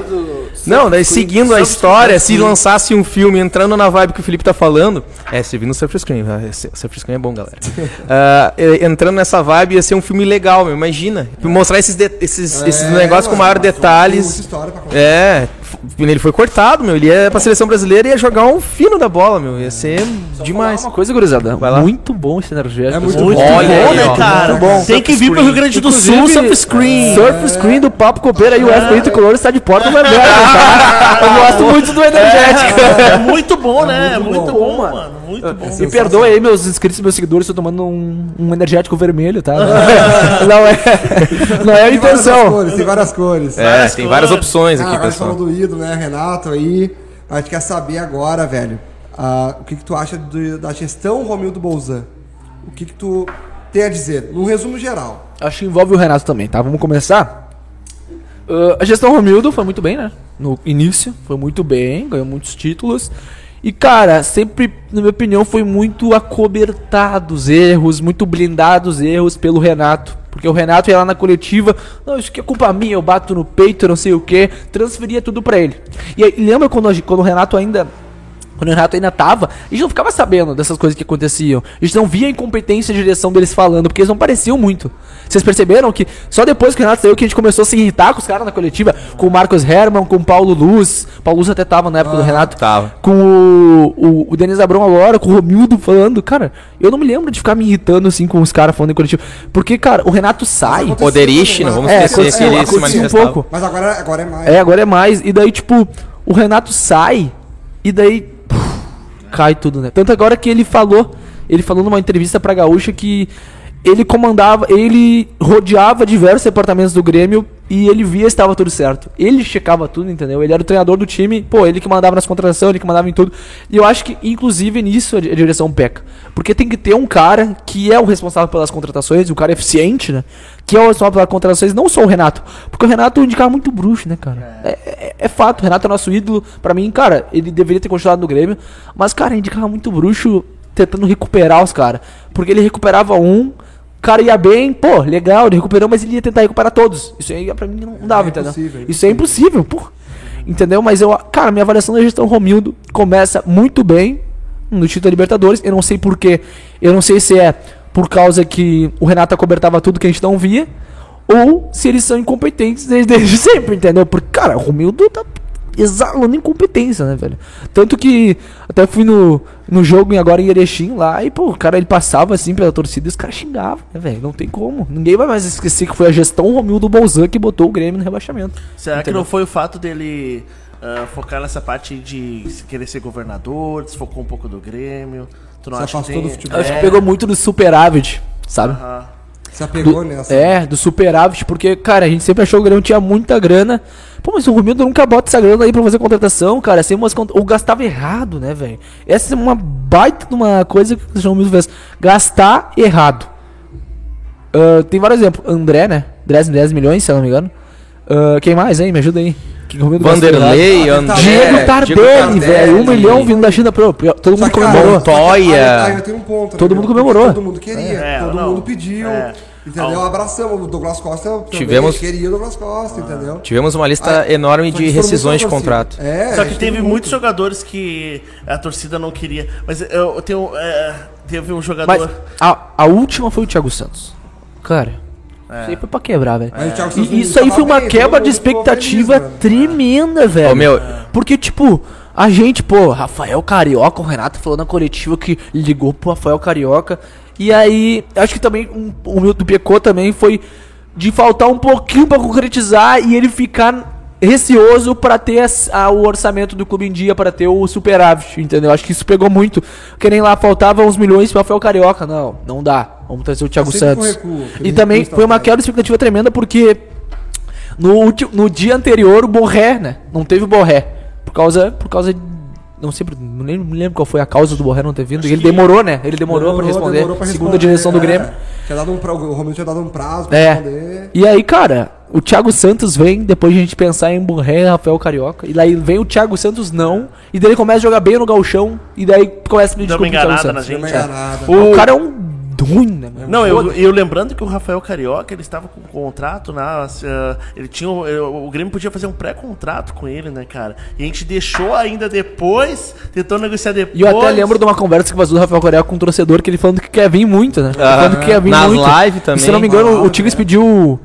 Não, daí seguindo a história, se lançasse um filme entrando na vibe que o Felipe tá falando. É, você viu no Surfer Screen. Surfer Screen é bom, galera. Eh, entrando nessa vibe ia ser um filme legal, meu. Imagina. Mostrar esses, de- esses, esses É, negócios com maior tem muita detalhes. história pra contar. É, ele foi cortado, meu. Ele ia pra seleção brasileira e ia jogar um fino da bola, meu. Ia ser demais. Uma coisa, gurizada. Vai lá. Muito bom esse energético. É muito Muito bom. Bom, né, ó. cara? Muito bom. Tem que vir pro Rio Grande do Sul, Surf Screen. Surf Screen do Papo Copeira e o FPI Tricolor está de porta aberta, tá? Eu gosto muito do energético. É muito bom, né? É muito bom, bom, mano. Muito bom. Me perdoa aí, meus inscritos e meus seguidores, estou tomando um, um energético vermelho, tá? Não é, não é a Tem várias intenção. cores, tem várias cores. É, Várias tem várias cores. opções Ah, aqui, agora você falou pessoal. do ídolo, né, Renato aí. A gente quer saber agora, velho, ah, o que, que tu acha do- da gestão Romildo Bolzan? O que, que tu tem a dizer? Num resumo geral. Acho que envolve o Renato também, tá? Vamos começar. Ah, a gestão Romildo foi muito bem, né? No início, foi muito bem, ganhou muitos títulos. E, cara, sempre, na minha opinião, foi muito acobertado os erros, muito blindado os erros pelo Renato. Porque o Renato ia lá na coletiva, não, isso aqui é culpa minha, eu bato no peito, não sei o que, transferia tudo pra ele. E aí, lembra quando, quando o Renato ainda quando o Renato ainda tava, a gente não ficava sabendo dessas coisas que aconteciam. A gente não via a incompetência de direção deles falando, porque eles não pareciam muito. Vocês perceberam que só depois que o Renato saiu que a gente começou a se irritar com os caras na coletiva, com o Marcos Herman, com o Paulo Luz. Paulo Luz até tava na época do Renato. tava. Com o, o, o Denis Abrão agora, com o Romildo falando. Cara, eu não me lembro de ficar me irritando assim com os caras falando em coletivo. Porque, cara, o Renato sai. O Derich, não vamos É, esquecer que aconteceu, ele se aconteceu um manifestava. pouco. Mas agora, agora é mais. É, agora é mais. E daí, tipo, o Renato sai e daí puf, cai tudo, né? Tanto agora que ele falou, ele falou numa entrevista pra Gaúcha que ele comandava, ele rodeava diversos departamentos do Grêmio e ele via se estava tudo certo. Ele checava tudo, entendeu? Ele era o treinador do time, pô, ele que mandava nas contratações, ele que mandava em tudo. E eu acho que, inclusive, nisso a di- a direção peca. Porque tem que ter um cara que é o responsável pelas contratações, o cara eficiente, né? Que é o responsável pelas contratações, não só o Renato. Porque o Renato indicava muito bruxo, né, cara? É, é- é fato, o Renato é nosso ídolo. Pra mim, cara, ele deveria ter continuado no Grêmio. Mas, cara, indicava muito bruxo tentando recuperar os caras. Porque ele recuperava um, o cara ia bem, pô, legal, ele recuperou, mas ele ia tentar recuperar todos. Isso aí pra mim não dava, É entendeu? impossível, é Isso é impossível, pô. Entendeu? Mas eu, cara, minha avaliação da gestão Romildo começa muito bem no título da Libertadores. Eu não sei porquê. Eu não sei se é por causa que o Renato acobertava tudo que a gente não via. Ou se eles são incompetentes desde, desde sempre, entendeu? Porque, cara, o Romildo tá exalando incompetência, né, velho? Tanto que até fui no, no jogo em- agora em Erechim lá e, pô, o cara ele passava assim pela torcida e os caras xingavam, né, velho? Não tem como. Ninguém vai mais esquecer que foi a gestão Romildo Bolzan que botou o Grêmio no rebaixamento. Será que Entendeu? não foi o fato dele ah, focar nessa parte de querer ser governador, desfocou um pouco do Grêmio? Tu não Se acha que tem... do futebol. Eu acho É, que pegou muito do superávit, sabe? aham. Se apegou Do- nessa. É, do superávit, porque, cara, a gente sempre achou que o Grêmio tinha muita grana. Pô, mas o Romildo nunca bota essa grana aí pra fazer contratação, cara. Sempre umas Ou gastava errado, né, velho? Essa é uma baita de uma coisa que o Romildo fez. Gastar errado. Ah, tem vários exemplos. André, né? 10, 10 milhões, se eu não me engano. Ah, quem mais, hein? Me ajuda aí. Que Romildo. Vanderlei, Ah, André, Diego Tardelli, velho. Um milhão vindo da China pro. Todo mundo comemorou. Montoya. Aí eu tenho um ponto. né, Todo mundo comemorou. Todo mundo queria, É, todo não. mundo pediu. É. Entendeu? Abraçamos o Douglas Costa. também Tivemos- Queria o Douglas Costa, entendeu? Tivemos uma lista Ah, enorme de rescisões de muitos contrato. É, Só que teve muito- muitos jogadores que a torcida não queria. Mas eu, eu tenho. é, teve um jogador. Mas a, a última foi o Thiago Santos. Cara, isso aí foi pra quebrar, velho. E isso aí foi uma bem, quebra de expectativa feliz, tremenda, velho. Ô, meu- Porque, tipo, a gente, pô, Rafael Carioca, o Renato falou na coletiva que ligou pro Rafael Carioca. E aí, acho que também um, o meu do Pecô também foi de faltar um pouquinho pra concretizar e ele ficar receoso pra ter a- o orçamento do clube em dia, pra ter o superávit, entendeu? Acho que isso pegou muito. Que nem lá faltava uns milhões pro Rafael Carioca. Não, não dá. Vamos trazer o Thiago Santos. recuo, e também foi uma quebra de expectativa tremenda porque no, no dia anterior, o Borré, né? Não teve o Borré. Por causa. Por causa de. Não sei, não lembro, qual foi a causa do Borré não ter vindo. Ele demorou, né? Ele demorou, pra responder. demorou pra segundo a responder, direção do é. Grêmio. Tinha dado um pra, o Romero tinha dado um prazo pra É. responder. E aí, cara, o Thiago Santos vem, depois de a gente pensar em Borré e Rafael Carioca. E daí vem o Thiago Santos não. E daí ele começa a jogar bem no galchão. E daí começa a uma desculpa Thiago na Santos. gente. Não é. O cara é um ruim, né, mano? Não, eu, eu lembrando que o Rafael Carioca, ele estava com um contrato, né? Ele tinha. O Grêmio podia fazer um pré-contrato com ele, né, cara? E a gente deixou ainda depois, tentou negociar depois. E eu até lembro de uma conversa que vazou do Rafael Carioca com um torcedor que ele falando que quer vir muito, né? falando que quer vir Nas muito. lives E também. se eu não me engano, Ah, o Tigres pediu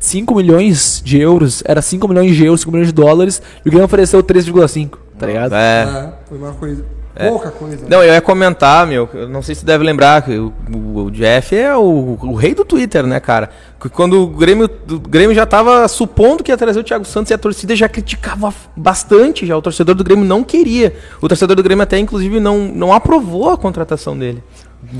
5 milhões de euros. Era 5 milhões de euros, 5 milhões de dólares. E o Grêmio ofereceu 3,5, tá ligado? É. É, foi uma coisa. Pouca coisa. né? Não, eu ia comentar, meu, eu não sei se deve lembrar, que o, o- o Jeff é o, o rei do Twitter, né, cara? Que quando o Grêmio, o Grêmio já tava supondo que ia trazer o Thiago Santos e a torcida já criticava bastante, já o torcedor do Grêmio não queria. O torcedor do Grêmio até, inclusive, não, não aprovou a contratação dele.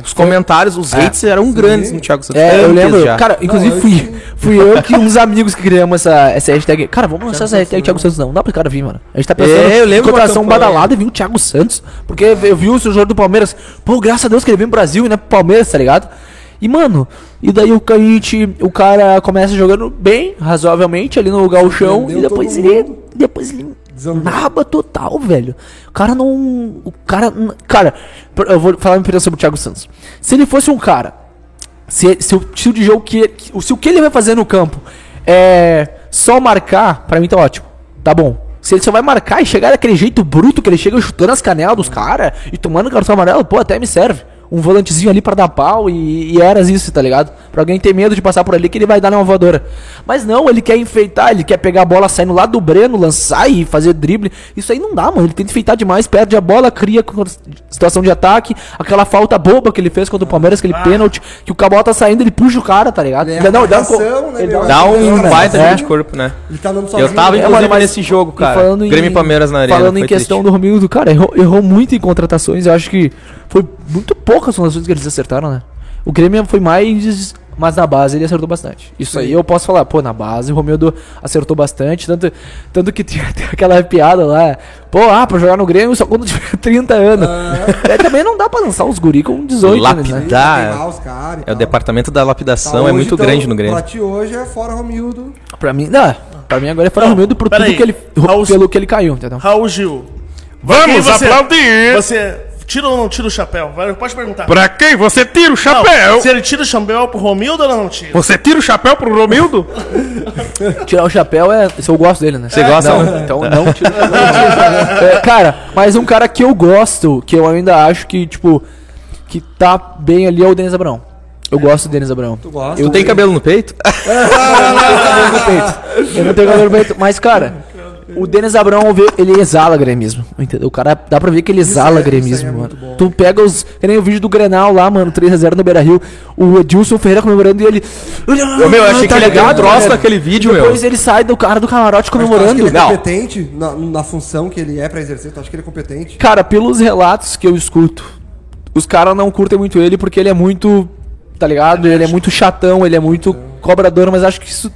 Os comentários, os hates eram grandes no Thiago Santos. É, eu lembro. já. Cara, inclusive eu fui, fui eu que uns amigos que criamos essa, essa hashtag. Cara, vamos lançar essa hashtag Thiago Santos, não. Não dá pro cara vir, mano. A gente tá pensando É, eu lembro contratação badalada e viu o Thiago Santos. Porque eu vi o jogador do Palmeiras. Pô, graças a Deus que ele veio pro Brasil e não é pro Palmeiras, tá ligado? E, mano, e daí o, gente, o cara começa jogando bem, razoavelmente, ali no galchão. E depois ele. Depois ele. Desandou. Naba total, velho. O cara não. O cara. Cara, eu vou falar uma opinião sobre o Thiago Santos. Se ele fosse um cara se, se o estilo de jogo que, que- se o que ele vai fazer no campo é só marcar, pra mim tá ótimo. Tá bom. Se ele só vai marcar e chegar daquele jeito bruto que ele chega chutando as canelas dos caras e tomando cartão amarelo, pô, até me serve. Um volantezinho ali pra dar pau e, e eras isso, tá ligado? Pra alguém ter medo de passar por ali que ele vai dar uma voadora. Mas não, ele quer enfeitar, ele quer pegar a bola saindo lá do Breno, lançar e fazer drible. Isso aí não dá, mano. Ele tenta enfeitar demais, perde a bola, cria situação de ataque. Aquela falta boba que ele fez contra o Palmeiras, aquele pênalti, que o Cabal tá saindo, ele puxa o cara, tá ligado? Erra não, dá um né? Dá um É, baita é. jogo de corpo, né? Ele tá andando sozinho. Eu tava, né? É, inclusive, mas- nesse jogo, cara. falando em- Grêmio e Palmeiras na arena. Falando em questão triste. do Romildo, cara, errou, errou muito em contratações. Eu acho que foi muito poucas as ações que eles acertaram, né? O Grêmio foi mais. Mas na base ele acertou bastante. Isso aí eu posso falar, pô, na base o Romildo acertou bastante. Tanto, tanto que tinha, tem aquela piada lá, pô, ah, pra jogar no Grêmio só quando tiver 30 anos. É, também não dá pra lançar os guri com 18 anos, né? Dá, Pra é. queimar os caras e É o departamento da Tá, lapidação, é hoje, muito então, grande no Grêmio. Pra ti hoje é fora Romildo. Pra mim, não, pra mim agora é fora Não, Romildo por tudo aí. que ele, Raul- pelo que ele caiu, entendeu? Raul Gil. Vamos aplaudir! Você tira ou não tira o chapéu? Vai, Pode perguntar. Pra quem você tira o Não, chapéu? se ele tira o chapéu pro Romildo ou não tira? Você tira o chapéu pro Romildo? Tirar o chapéu é. Se eu gosto dele, né? Você gosta, Não, né? então não tira. É, cara, mas um cara que eu gosto, que eu ainda acho que, tipo, que tá bem ali é o Denis Abrão. Eu gosto do Denis Abrão. Tu gosta? Tu tem cabelo no peito? Eu não tenho cabelo no peito. Mas, cara, o Denis Abrão, eu ele exala gremismo. Entendeu? O cara, dá pra ver que ele exala é- isso gremismo, é mano. bom. Tu pega os. Que nem o vídeo do Grenal lá, mano, 3x0 no Beira Rio. O Edilson Ferreira comemorando e ele. Ô, meu, eu achei que ele ia ter um troço naquele vídeo, meu. Depois ele sai do cara do camarote Tu acha que comemorando. ele é competente na, na função que ele é pra exercer? Tu acha que ele é competente? Cara, pelos relatos que eu escuto, os caras não curtem muito ele porque ele é muito. Tá ligado? Ele é muito chatão, ele é muito cobrador, mas acho que isso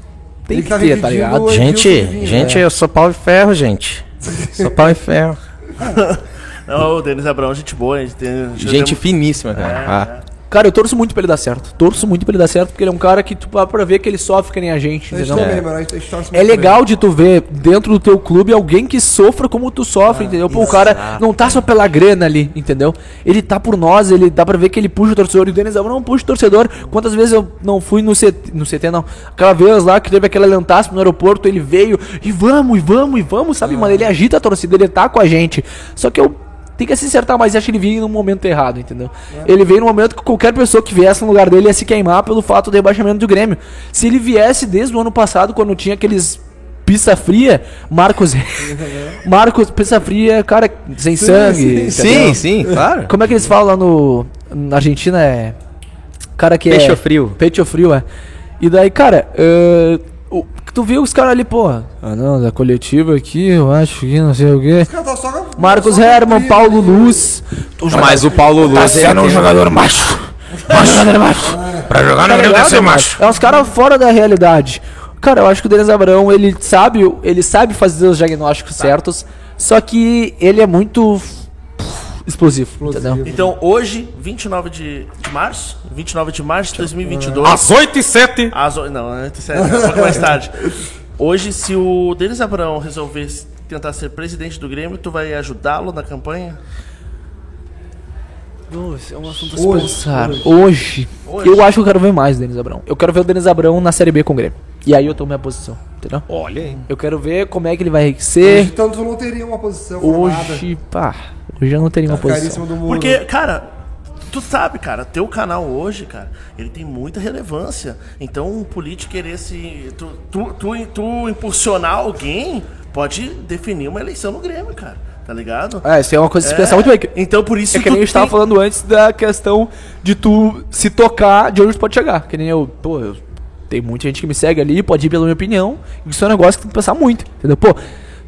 tem Ele que tá ter, tá ligado? Gente, Edilson gente, né? eu sou pau e ferro, gente. Sou pau e ferro. Não, o Denis Abrão, gente boa. Gente, tem, Gente temos- finíssima, cara. Ah. Cara, eu torço muito pra ele dar certo. Torço muito pra ele dar certo, porque ele é um cara que tu dá pra ver que ele sofre que nem a gente, entendeu? também, mano. Torce É legal de tu ver dentro do teu clube alguém que sofra como tu sofre, entendeu? Pô, o cara não tá só pela grana ali, entendeu? Ele tá por nós, ele dá pra ver que ele puxa o torcedor. E o Denis Abrão não puxa o torcedor. Quantas vezes eu não fui no CT, no CT não. Aquela vez lá que teve aquela lentaspa no aeroporto, ele veio e vamos, e vamos, e vamos, sabe, mano? Ele agita a torcida, ele tá com a gente. Só que eu tem que se acertar, mas acho que ele veio no momento errado, entendeu? Ele veio no momento que qualquer pessoa que viesse no lugar dele ia se queimar pelo fato do rebaixamento do Grêmio. Se ele viesse desde o ano passado, quando tinha aqueles pista fria, Marcos. Marcos, pista fria, cara sem sangue. sim? Sim, sim, claro. Como é que eles falam lá no. Na Argentina é. Cara que Pecho é. frio. Pecho frio, é. E daí, cara, o- tu viu os caras ali, pô. Ah não, da coletiva aqui, eu acho que não sei o quê. Os caras tão só- Marcos Herman, Paulo né? Luz. Mas o Paulo Luz. Tá sendo um jogador macho. Jogador macho. Pra jogar no Tá Rio deve ser mano? macho. É uns caras fora da realidade. Cara, eu acho que o Denis Abrão, ele sabe, ele sabe fazer os diagnósticos certos, só que ele é muito explosivo, entendeu? Então, hoje, 29 de, de março, 29 de março de 2022. Às 8 e 7 Às o- não, antes, é, um pouco mais tarde. Hoje, se o Denis Abrão resolver tentar ser presidente do Grêmio, tu vai ajudá-lo na campanha? é um assunto Hoje, pensar. Hoje, eu acho que eu quero ver mais o Denis Abrão. Eu quero ver o Denis Abrão na Série B com o Grêmio. E aí eu tomo minha posição, entendeu? Olha aí. Eu quero ver como é que ele vai Hoje, ser. Então tu não teria uma posição formada. Hoje, pá, hoje eu não teria uma em posição. Porque, cara, tu sabe, cara, teu canal hoje, cara, ele tem muita relevância. Então, um político querer se. Tu, tu, tu, tu impulsionar alguém pode definir uma eleição no Grêmio, cara. Tá ligado? É, isso é uma coisa de se pensar muito bem. que- Então, por isso É que nem a gente tava tem- falando antes da questão de tu se tocar de onde tu pode chegar. Que nem eu, pô, eu, tem muita gente que me segue ali, pode ir pela minha opinião. Isso é um negócio que tem que pensar muito, entendeu? Pô,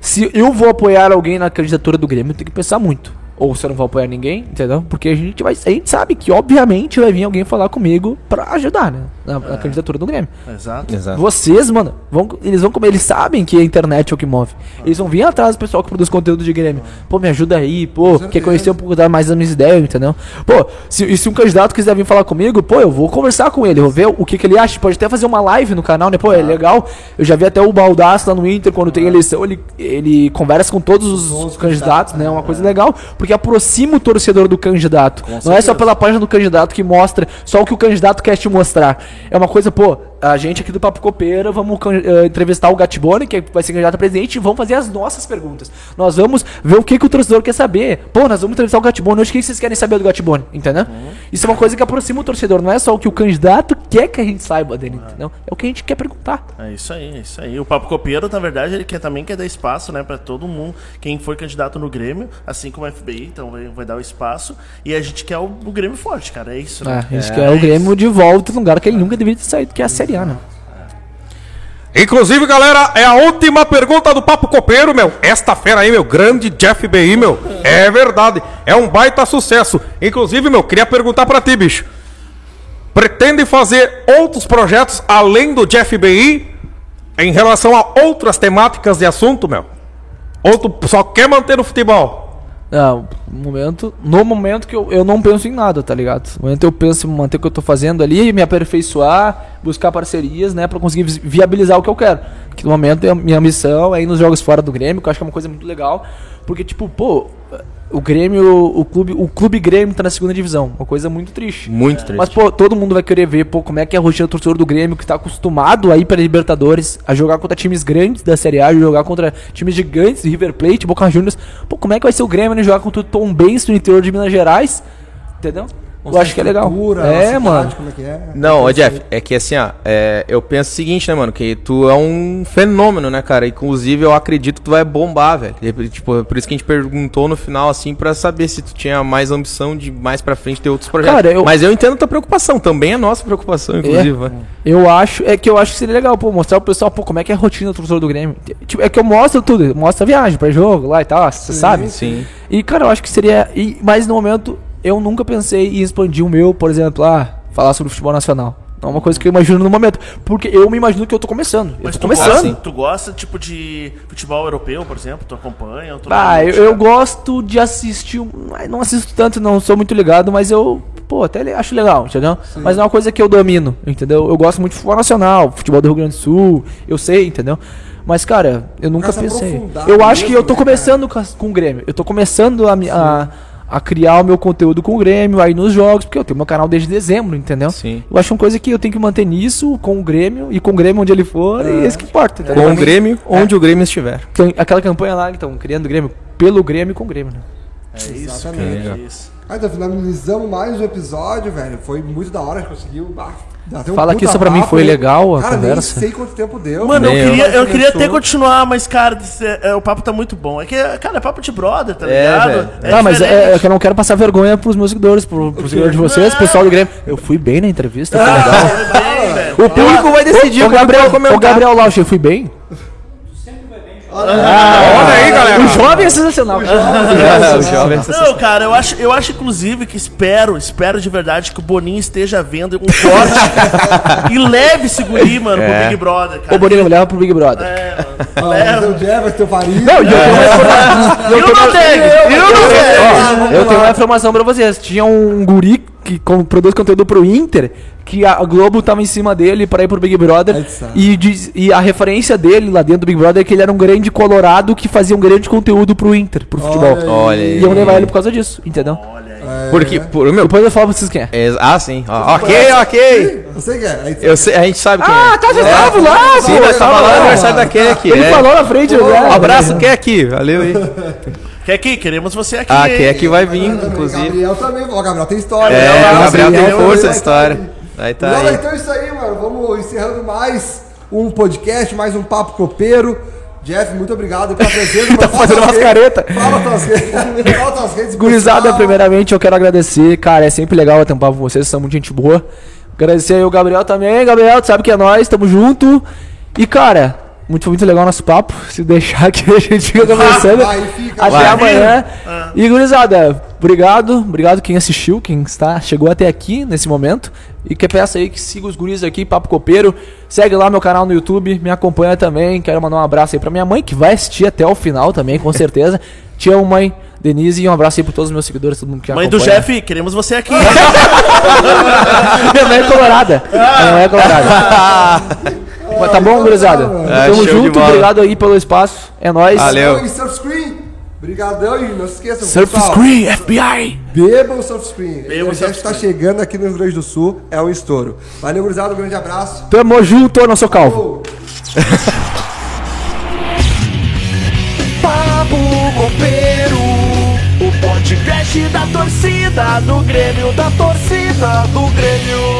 se eu vou apoiar alguém na candidatura do Grêmio, eu tenho que pensar muito. Ou se eu não vou apoiar ninguém, entendeu? Porque a gente vai. A gente sabe que, obviamente, vai vir alguém falar comigo pra ajudar, né? Na, na candidatura do Grêmio. Exato. Exato. Vocês, mano, vão, eles vão comer, eles sabem que a internet é o que move. Eles vão vir atrás do pessoal que produz conteúdo de Grêmio. Pô, me ajuda aí, pô, quer conhecer um pouco da- mais das minhas ideias, entendeu? Pô, se, e se um candidato quiser vir falar comigo, pô, eu vou conversar com ele, vou ver o que, que ele acha. Pode até fazer uma live no canal, né? Pô, é legal. Eu já vi até o Baldaço lá no Inter, quando tem eleição, ele, ele conversa com todos os, candidatos, né? É uma coisa legal, porque aproxima o torcedor do candidato. Não é só pela página do candidato que mostra só o que o candidato quer te mostrar. É uma coisa, pô, a gente aqui do Papo Copeira vamos eh, entrevistar o Gatibone, que vai ser candidato a presidente, e vamos fazer as nossas perguntas. Nós vamos ver o que, que o torcedor quer saber. Pô, nós vamos entrevistar o Gatibone hoje, o que vocês querem saber do Gatibone, entendeu? Isso é uma coisa que aproxima o torcedor, não é só o que o candidato quer que a gente saiba dele, entendeu? É o que a gente quer perguntar. É isso aí, é isso aí. O Papo Copeiro, na verdade, ele quer, também quer dar espaço, né, pra todo mundo, quem for candidato no Grêmio, assim como a FBI, então vai, vai dar o espaço. E a gente quer o, o Grêmio forte, cara, é isso, É, né? a gente quer o Grêmio de volta no lugar que ele nunca deveria ter saído, que é a Inclusive, galera, é a última pergunta do Papo Copeiro, meu. Esta fera aí, meu, grande Jeff BI, meu. É verdade. É um baita sucesso. Inclusive, meu, queria perguntar pra ti, bicho. Pretende fazer outros projetos além do Jeff BI em relação a outras temáticas de assunto, meu? Ou tu só quer manter no futebol? Não, no momento, no momento que eu, eu não penso em nada, tá ligado? No momento eu penso em manter o que eu tô fazendo ali, me aperfeiçoar, buscar parcerias, né, pra conseguir vi- viabilizar o que eu quero. Que no momento a minha missão é ir nos jogos fora do Grêmio, que eu acho que é uma coisa muito legal, porque tipo, pô, o Grêmio, o clube, o clube Grêmio tá na segunda divisão, uma coisa muito triste. Muito triste. Mas, pô, todo mundo vai querer ver, pô, como é que é a rotina do torcedor do Grêmio, que tá acostumado a ir pra Libertadores, a jogar contra times grandes da Série A, jogar contra times gigantes, River Plate, Boca Juniors. Pô, como é que vai ser o Grêmio, né? Jogar contra o Tom Benz no interior de Minas Gerais, entendeu? Eu acho que é legal. Estrutura, a É, cidade, mano. Como é que é? Não, ô Jeff, é que assim, ó, é, eu penso o seguinte, né, mano, que tu é um fenômeno, né, cara? Inclusive, eu acredito que tu vai bombar, velho. Tipo, por isso que a gente perguntou no final, assim, pra saber se tu tinha mais ambição de mais pra frente ter outros projetos. Cara, eu- Mas eu entendo tua preocupação, também é nossa preocupação, inclusive. vai. Eu acho, é que eu acho que seria legal, pô, mostrar pro pessoal, pô, como é que é a rotina do torcedor do Grêmio. Tipo, é que eu mostro tudo, mostro a viagem pra jogo lá e tal, você sabe? Sim. E, cara, eu acho que seria. E, mas no momento, eu nunca pensei em expandir o meu, por exemplo, ah, falar sobre futebol nacional. Não é uma coisa que eu imagino no momento. Porque eu me imagino que eu tô começando. Eu Mas tô tu começando. gosta, tu gosta, tipo, de futebol europeu, por exemplo? Tu acompanha? ou tu Ah, eu, eu gosto de assistir. Não assisto tanto, não sou muito ligado, mas eu pô, até acho legal, entendeu? Mas não é uma coisa que eu domino, entendeu? Eu gosto muito de futebol nacional, futebol do Rio Grande do Sul, eu sei, entendeu? Mas, cara, eu nunca se pensei. Eu acho que eu tô né, começando com, as- com o Grêmio. Eu tô começando a, a, a criar o meu conteúdo com o Grêmio aí nos jogos, porque eu tenho meu canal desde dezembro, entendeu? Sim. Eu acho uma coisa que eu tenho que manter nisso com o Grêmio e com o Grêmio onde ele for, e esse que importa. entendeu? Com o Grêmio, onde o Grêmio estiver. Então, aquela campanha lá, então, criando o Grêmio pelo Grêmio e com o Grêmio, né? Exatamente. É isso. Ah, então finalizamos mais um episódio, velho. Foi muito da hora, conseguiu. ah, um Fala que puta isso pra mim foi legal, a Cara, conversa. nem sei quanto tempo deu. Mano, eu Nem eu. queria, eu Mas queria até continuar, mas, cara, é, é, o papo tá muito bom. É que, cara, é papo de brother, tá É, ligado? velho. ah, mas é, diferente. é que eu não quero passar vergonha pros meus seguidores, pro, pros seguidores de vocês, pessoal do Grêmio. Eu fui bem na entrevista, foi legal. Bem, velho. O público vai decidir o o que Gabriel, o Gabriel Lauch, eu fui bem? Olha aí, galera. O jovem é sensacional. É, o jovem. Não, cara, eu acho, eu acho inclusive que espero, espero de verdade que o Boninho esteja vendo um corte e leve esse guri, mano, pro Big Brother, cara. Ô, Bonito, me leva pro Big Brother. É, mano. Ah, Leva. o Jefferson, o Farid. Não, eu não tenho, eu não tenho. Eu tenho uma informação pra vocês. Tinha um guri que produz conteúdo pro Inter, que a Globo tava em cima dele pra ir pro Big Brother. E, diz- e a referência dele lá dentro do Big Brother é que ele era um grande colorado que fazia um grande conteúdo pro Inter, pro futebol. aí. Olha E aí. iam levar ele por causa disso, entendeu? Porque, por, meu, Depois eu falo pra vocês quem é. é, ah, sim. Ó, ok, ok. Eu sei que é. Eu sei, a gente sabe quem Ah, é. tá, já tava lá, Sim, nós tava lá no aniversário da Kek. Ele é. falou na frente, né? Um abraço, Kek. Valeu aí. Kek, queremos você aqui. Ah, hein? Kek vai vir, também, inclusive. Gabriel também. Ó, Gabriel tem história. É, né? o Gabriel tem força de história. tá Aí tá Galera, aí. então é isso aí, mano. Vamos encerrando mais um podcast, mais um Papo Copeiro. Jeff, muito obrigado pela presença. Tá fazendo umas caretas. Fala tuas redes. Fala tuas redes. Gurizada, primeiramente eu quero agradecer, cara, é sempre legal bater um papo com vocês, vocês são muito gente boa. Agradecer aí o Gabriel também, Gabriel, tu sabe que é nós, tamo junto. E, cara, muito, muito legal o nosso papo, se deixar que a gente fica conversando Vai, fica. até Vai. amanhã. E, gurizada, obrigado, obrigado quem assistiu, quem está, chegou até aqui nesse momento. E que peça aí que siga os guris aqui, Papo Copeiro. Segue lá meu canal no YouTube, me acompanha também. Quero mandar um abraço aí pra minha mãe, que vai assistir até o final também, com certeza. Te amo, mãe. Denise, e um abraço aí pra todos os meus seguidores, todo mundo que Mãe do acompanha. Jeff, queremos você aqui. Minha mãe é colorada. Minha mãe é colorada. Mas tá bom, gurizada? É, Tamo junto, obrigado aí pelo espaço. É nóis. Valeu. E Surf Screen. Obrigadão e não se esqueçam, Surf pessoal, Screen, FBI. Bebam o Surf Screen. Bebam o o Jeff Surf está chegando aqui no Rio Grande do Sul. É um estouro. Valeu, gurizada. Um grande abraço. Tamo junto, não sou calvo. Papo Copeiro, o podcast da torcida, do Grêmio, da torcida, do Grêmio.